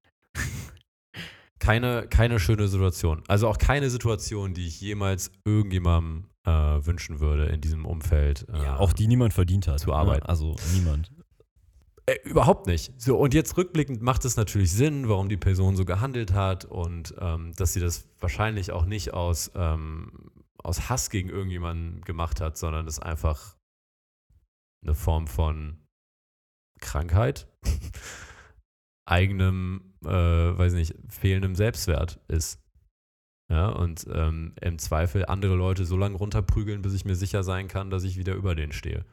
Keine keine schöne Situation. Also, auch keine Situation, die ich jemals irgendjemandem, äh, wünschen würde in diesem Umfeld, Ja, auch ähm, die niemand verdient hat, zu ne? arbeiten. Also, niemand. Äh, überhaupt nicht. So, und jetzt rückblickend macht es natürlich Sinn, warum die Person so gehandelt hat und, ähm, dass sie das wahrscheinlich auch nicht aus, ähm aus Hass gegen irgendjemanden gemacht hat, sondern das einfach 'ne Form von Krankheit, eigenem, äh, weiß nicht, fehlendem Selbstwert ist. Ja, und, ähm, im Zweifel andere Leute so lange runterprügeln, bis ich mir sicher sein kann, dass ich wieder über denen stehe.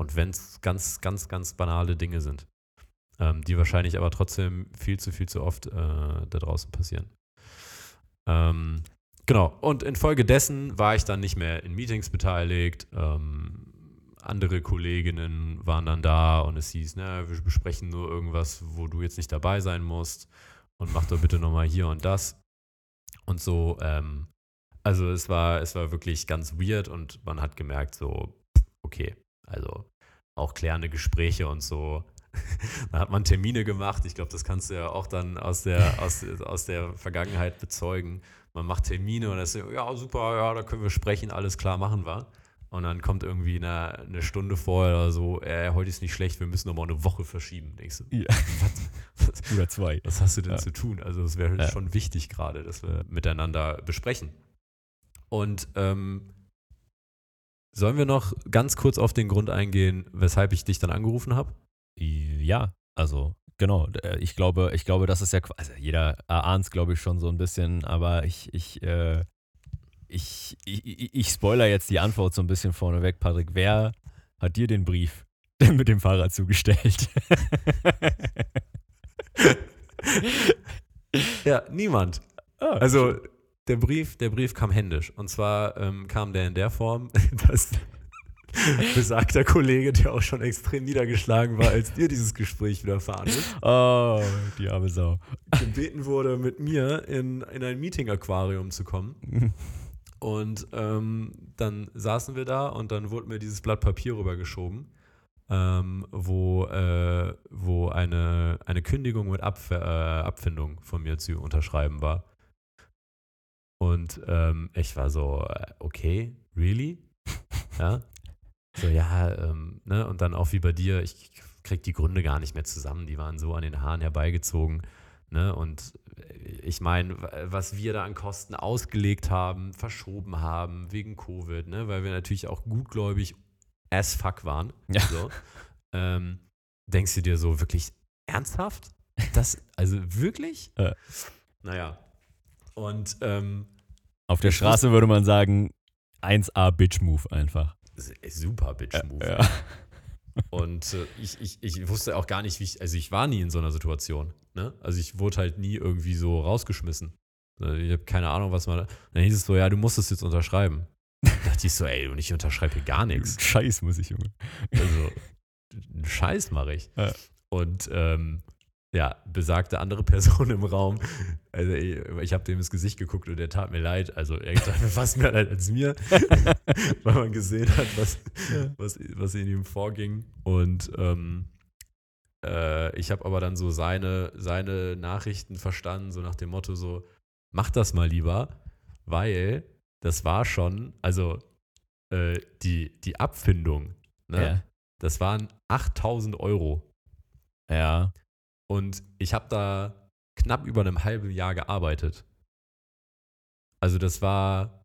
Und wenn's ganz, ganz, ganz banale Dinge sind, ähm, die wahrscheinlich aber trotzdem viel zu viel zu oft, äh, da draußen passieren. Ähm, genau. Und infolgedessen war ich dann nicht mehr in Meetings beteiligt. Ähm, andere Kolleginnen waren dann da und es hieß: „Na, wir besprechen nur irgendwas, wo du jetzt nicht dabei sein musst und mach doch bitte noch mal hier und das.“ Und so, ähm also, es war es war wirklich ganz weird und man hat gemerkt so, okay, also, auch klärende Gespräche und so. Da hat man Termine gemacht. Ich glaube, das kannst du ja auch dann aus der aus aus der Vergangenheit bezeugen. Man macht Termine und dann ist „Ja, super, ja, da können wir sprechen, alles klar, machen wir.“ Und dann kommt irgendwie 'ne 'ne Stunde vorher oder so: „Äh, heute ist nicht schlecht, wir müssen noch mal 'ne Woche verschieben.“ Denkst du: Ja. „Was? Was Oder 2. was hast du denn Ja. zu tun?“ Also, es wäre Ja. schon wichtig grade, dass wir miteinander besprechen. Und, ähm sollen wir noch ganz kurz auf den Grund eingehen, weshalb ich dich dann angerufen habe? Ja, also, genau. Äh, ich glaube ich glaube, das ist ja also, jeder erahnt's, glaube ich, schon so 'n bisschen, aber ich ich, äh ich i i ich spoilere jetzt die Antwort so 'n bisschen vorneweg, Patrick. Wer hat dir den Brief denn mit dem Fahrrad zugestellt? Ja, niemand. Ah, Also, der Brief der Brief kam händisch. Und zwar, ähm, kam der in der Form, dass besagter Kollege, der auch schon extrem niedergeschlagen war, als dir dieses Gespräch widerfahren ist Oh, die arme Sau. gebeten wurde, mit mir in in ein Meeting-Aquarium zu kommen. Und, ähm, dann saßen wir da und dann wurde mir dieses Blatt Papier rübergeschoben, ähm, wo äh, wo eine eine Kündigung mit Abf äh, Abfindung von mir zu unterschreiben war. Und, ähm, ich war so: „Äh, okay, really?“ Ja. So, ja, ähm, ne, und dann auch wie bei dir, ich krieg die Gründe gar nicht mehr zusammen, die waren so an den Haaren herbeigezogen. Ne? Und ich meine, was wir da an Kosten ausgelegt haben, verschoben haben wegen Covid, ne? weil wir natürlich auch gutgläubig as fuck waren. Ja. So. Ähm, denkst du dir so wirklich ernsthaft? Das, also wirklich? Ja. Naja. Und ähm, Auf der Straße würde man sagen, 1A Bitch Move einfach. super Bitch-Move. Ja. Und äh, ich, ich, ich wusste auch gar nicht, wie ich, also ich war nie in so einer Situation. Ne? Also ich wurde halt nie irgendwie so rausgeschmissen. Äh, Ich habe keine Ahnung, was man. Dann hieß es so, ja, du musst es jetzt unterschreiben. Da dachte ich so, ey, und ich unterschreibe hier gar nichts. Scheiß muss ich, Junge. Also, Scheiß mache ich. Ja. Und ähm, ja, besagte andere Person im Raum, also ich, ich habe dem ins Gesicht geguckt und der tat mir leid. Also er tat mir fast mehr leid als mir, weil man gesehen hat, was, was, was in ihm vorging. Und ähm, äh, ich habe aber dann so seine, seine Nachrichten verstanden, so nach dem Motto so, mach das mal lieber, weil das war schon, also äh, die, die Abfindung, ne? Ja. das waren 8000 Euro. ja. Und ich habe da knapp über einem halben Jahr gearbeitet. Also das war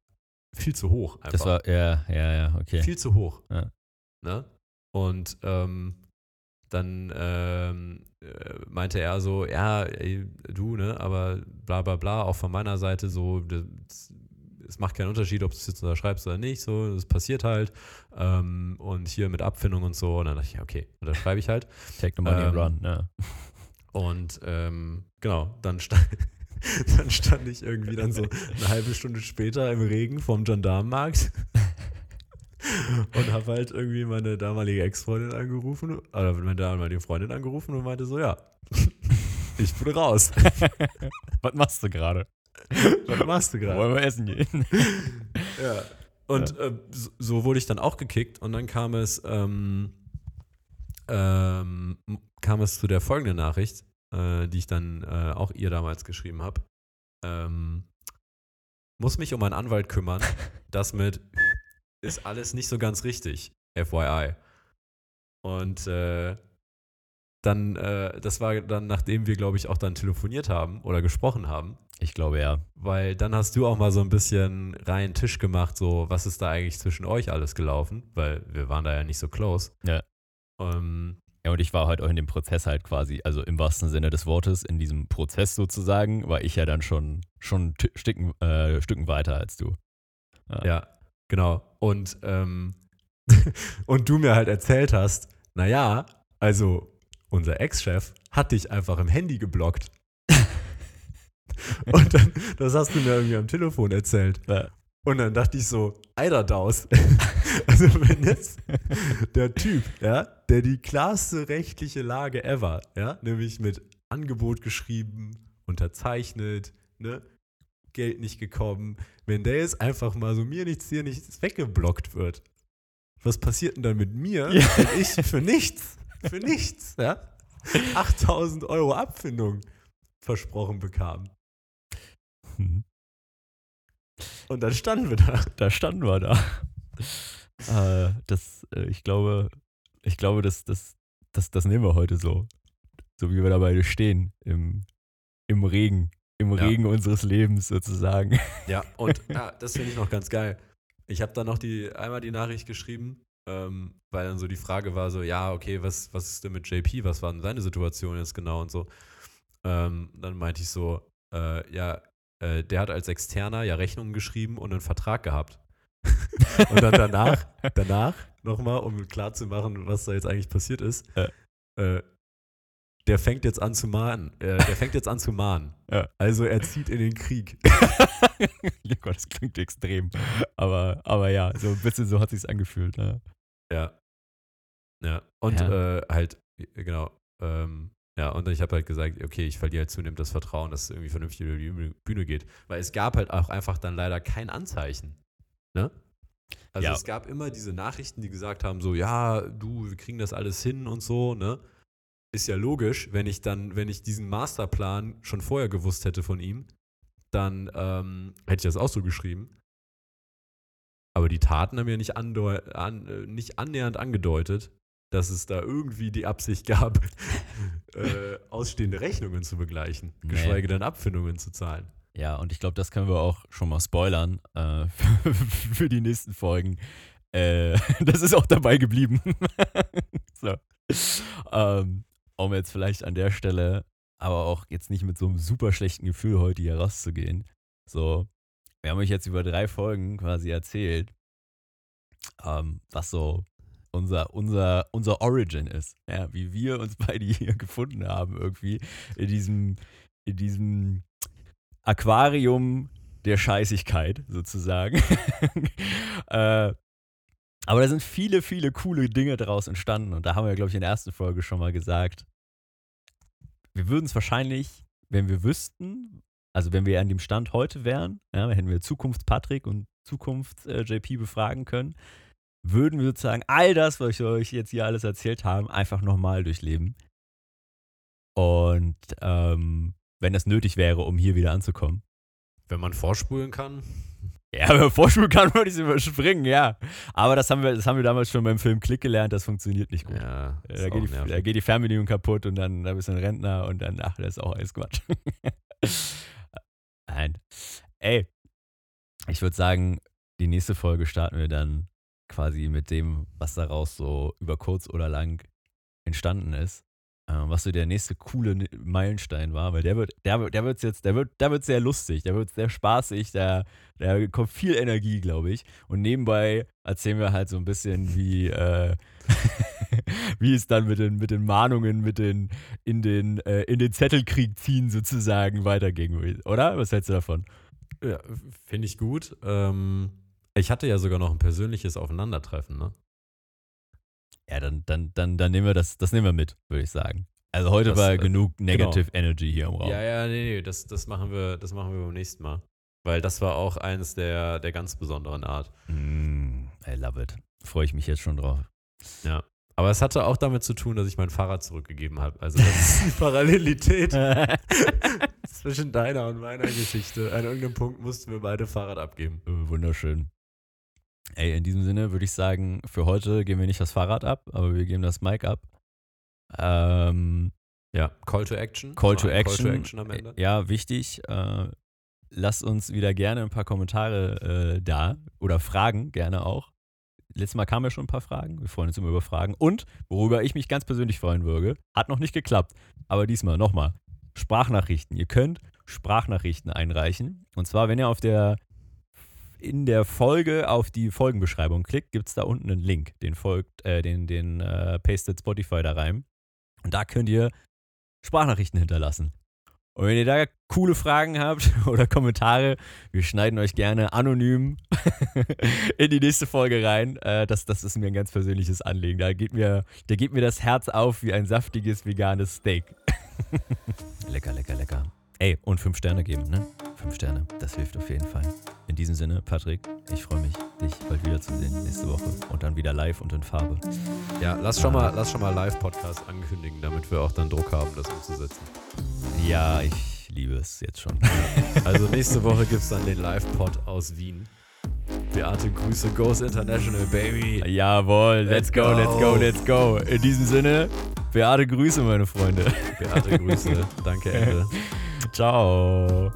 viel zu hoch einfach. Das war, ja, ja, ja, okay. Viel zu hoch. Ja. Ne? Und ähm, dann ähm, äh, meinte er so, ja, ey, du, ne, aber bla bla bla, auch von meiner Seite so, das, es macht keinen Unterschied, ob du es jetzt unterschreibst oder nicht, so, das passiert halt. Ähm, und hier mit Abfindung und so. Und dann dachte ich, okay, unterschreibe ich halt. Take the money and Ähm, run. Ja. Und ähm, genau, dann stand, dann stand ich irgendwie dann so eine halbe Stunde später im Regen vom Gendarmenmarkt und habe halt irgendwie meine damalige Ex-Freundin angerufen, oder meine damalige Freundin angerufen und meinte so, ja, ich bin raus. Was machst du gerade? Was machst du gerade? Wollen wir essen gehen? Ja. Und äh, so, so wurde ich dann auch gekickt und dann kam es, ähm, ähm, kam es zu der folgenden Nachricht, äh, die ich dann äh, auch ihr damals geschrieben habe. Ähm, muss mich um einen Anwalt kümmern. Das mit ist alles nicht so ganz richtig. FYI. Und äh, dann, äh, das war dann, nachdem wir, glaube ich, auch dann telefoniert haben oder gesprochen haben. Ich glaube ja. Weil dann hast du auch mal so ein bisschen reinen Tisch gemacht, so was ist da eigentlich zwischen euch alles gelaufen, weil wir waren da ja nicht so close. Ja. Ähm, Ja, und ich war halt auch in dem Prozess halt quasi, also im wahrsten Sinne des Wortes, in diesem Prozess sozusagen, war ich ja dann schon, schon Stücken, äh, Stücken weiter als du. ja, genau. Und, ähm, und du mir halt erzählt hast, naja, also unser Ex-Chef hat dich einfach im Handy geblockt. und dann, das hast du mir irgendwie am Telefon erzählt. Ja. Und dann dachte ich so, Eiderdaus. also wenn jetzt der Typ, ja, der die klarste rechtliche Lage ever, ja, nämlich mit Angebot geschrieben, unterzeichnet, ne, Geld nicht gekommen, wenn der jetzt einfach mal so mir nichts, dir nichts weggeblockt wird, was passiert denn dann mit mir, Ja. wenn ich für nichts, für nichts, ja, 8000 Euro Abfindung versprochen bekam? Hm. Und dann standen wir da. Da standen wir da. äh, das, äh, ich glaube, ich glaube, das, das, das, das nehmen wir heute so. So wie wir da beide stehen, im, im Regen, im Ja. Regen unseres Lebens sozusagen. Ja, und ja, das finde ich noch ganz geil. Ich habe dann noch die, einmal die Nachricht geschrieben, ähm, weil dann so die Frage war so, ja, okay, was, was ist denn mit JP? Was war denn seine Situation jetzt genau und so. Ähm, dann meinte ich so, äh, ja, äh, der hat als Externer ja Rechnungen geschrieben und einen Vertrag gehabt. und dann danach, danach nochmal, um klarzumachen, was da jetzt eigentlich passiert ist, Ja. äh, der fängt jetzt an zu mahnen. Äh, der fängt jetzt an zu mahnen. Ja. Also er zieht in den Krieg. ja Gott, das klingt extrem. Aber, aber ja, so ein bisschen so hat sich's angefühlt. Ne? Ja. Ja. Und Ja. Äh, halt, äh, genau. Ähm, ja, und ich habe halt gesagt, okay, ich verliere halt zunehmend das Vertrauen, dass es irgendwie vernünftig über die Bühne- geht. Weil es gab halt auch einfach dann leider kein Anzeichen. Ne? Also Ja. es gab immer diese Nachrichten, die gesagt haben, so, ja, du, wir kriegen das alles hin und so, ne? Ist ja logisch, wenn ich dann, wenn ich diesen Masterplan schon vorher gewusst hätte von ihm, dann ähm, hätte ich das auch so geschrieben. Aber die Taten haben ja nicht, an, äh, nicht annähernd angedeutet, dass es da irgendwie die Absicht gab, äh, ausstehende Rechnungen zu begleichen, Nee. geschweige denn Abfindungen zu zahlen. Ja, und ich glaube, das können wir auch schon mal spoilern äh, für die nächsten Folgen. Äh, das ist auch dabei geblieben. so. ähm, um jetzt vielleicht an der Stelle, aber auch jetzt nicht mit so einem super schlechten Gefühl heute hier rauszugehen. So, wir haben euch jetzt über drei Folgen quasi erzählt, ähm, was so unser, unser, unser Origin ist. Ja, wie wir uns beide hier gefunden haben, irgendwie in diesem, in diesem Aquarium der Scheißigkeit sozusagen. äh, aber da sind viele, viele coole Dinge daraus entstanden und da haben wir, glaube ich, in der ersten Folge schon mal gesagt, wir würden es wahrscheinlich, wenn wir wüssten, also wenn wir an dem Stand heute wären, ja, hätten wir Zukunft Patrick und Zukunft äh, JP befragen können, würden wir sozusagen all das, was wir euch jetzt hier alles erzählt haben, einfach nochmal durchleben. Und ähm, wenn das nötig wäre, um hier wieder anzukommen. Wenn man vorspulen kann, Ja, wenn man vorspulen kann, würde ich es überspringen, ja. Aber das haben, wir, das haben wir damals schon beim Film Klick gelernt, das funktioniert nicht gut. ja, Da geht, die, da geht die Fernbedienung kaputt und dann da bist du ein Rentner und dann, ach, das ist auch alles Quatsch. Nein. Ey, ich würde sagen, die nächste Folge starten wir dann quasi mit dem, was daraus so über kurz oder lang entstanden ist. Ähm, was so der nächste coole Meilenstein war, weil der wird, der der wird's jetzt, der wird, der wird sehr lustig, der wird sehr spaßig, da, da kommt viel Energie, glaube ich. Und nebenbei erzählen wir halt so ein bisschen, wie, äh, wie es dann mit den, mit den Mahnungen, mit den, in den, äh, in den Zettelkrieg ziehen sozusagen weiterging, oder? Was hältst du davon? Ja, finde ich gut. Ähm, ich hatte ja sogar noch ein persönliches Aufeinandertreffen, ne? Ja, dann, dann, dann, dann nehmen wir das, das nehmen wir mit, würde ich sagen. Also heute Das, war äh, genug Negative Energy hier im Raum. Ja, ja, nee, nee, das, das, machen wir, das machen wir beim nächsten Mal. Weil das war auch eines der, der ganz besonderen Art. Mm, I love it. Freue ich mich jetzt schon drauf. Ja. Aber es hatte auch damit zu tun, dass ich mein Fahrrad zurückgegeben habe. Also das ist die Parallelität zwischen deiner und meiner Geschichte. An irgendeinem Punkt mussten wir beide Fahrrad abgeben. Wunderschön. Ey, in diesem Sinne würde ich sagen, für heute geben wir nicht das Fahrrad ab, aber wir geben das Mic ab. Ähm, Ja, Call to Action. Call to Action. Call to Action am Ende. Ja, wichtig. Äh, lasst uns wieder gerne ein paar Kommentare äh, da oder Fragen gerne auch. Letztes Mal kamen ja schon ein paar Fragen. Wir freuen uns immer über Fragen. Und worüber ich mich ganz persönlich freuen würde, hat noch nicht geklappt. Aber diesmal nochmal. Sprachnachrichten. Ihr könnt Sprachnachrichten einreichen. Und zwar, wenn ihr auf der in der Folge auf die Folgenbeschreibung klickt, gibt es da unten einen Link. Den folgt, äh, den, den äh, pastet Spotify da rein. Und da könnt ihr Sprachnachrichten hinterlassen. Und wenn ihr da coole Fragen habt oder Kommentare, wir schneiden euch gerne anonym in die nächste Folge rein. Äh, das, das ist mir ein ganz persönliches Anliegen. Da geht, mir, da geht mir das Herz auf wie ein saftiges veganes Steak. lecker, lecker, lecker. Ey, und fünf Sterne geben, ne? Fünf Sterne, das hilft auf jeden Fall. In diesem Sinne, Patrick, ich freue mich, dich bald wiederzusehen nächste Woche und dann wieder live und in Farbe. Ja, lass schon mal, lass schon mal Live-Podcast ankündigen, damit wir auch dann Druck haben, das umzusetzen. Ja, ich liebe es jetzt schon. Also nächste Woche gibt es dann den Live-Pod aus Wien. Beate Grüße, Goes International, Baby. Jawohl, let's go, let's go, let's go. In diesem Sinne, Beate Grüße, meine Freunde. Beate Grüße, danke, Ende. Ciao.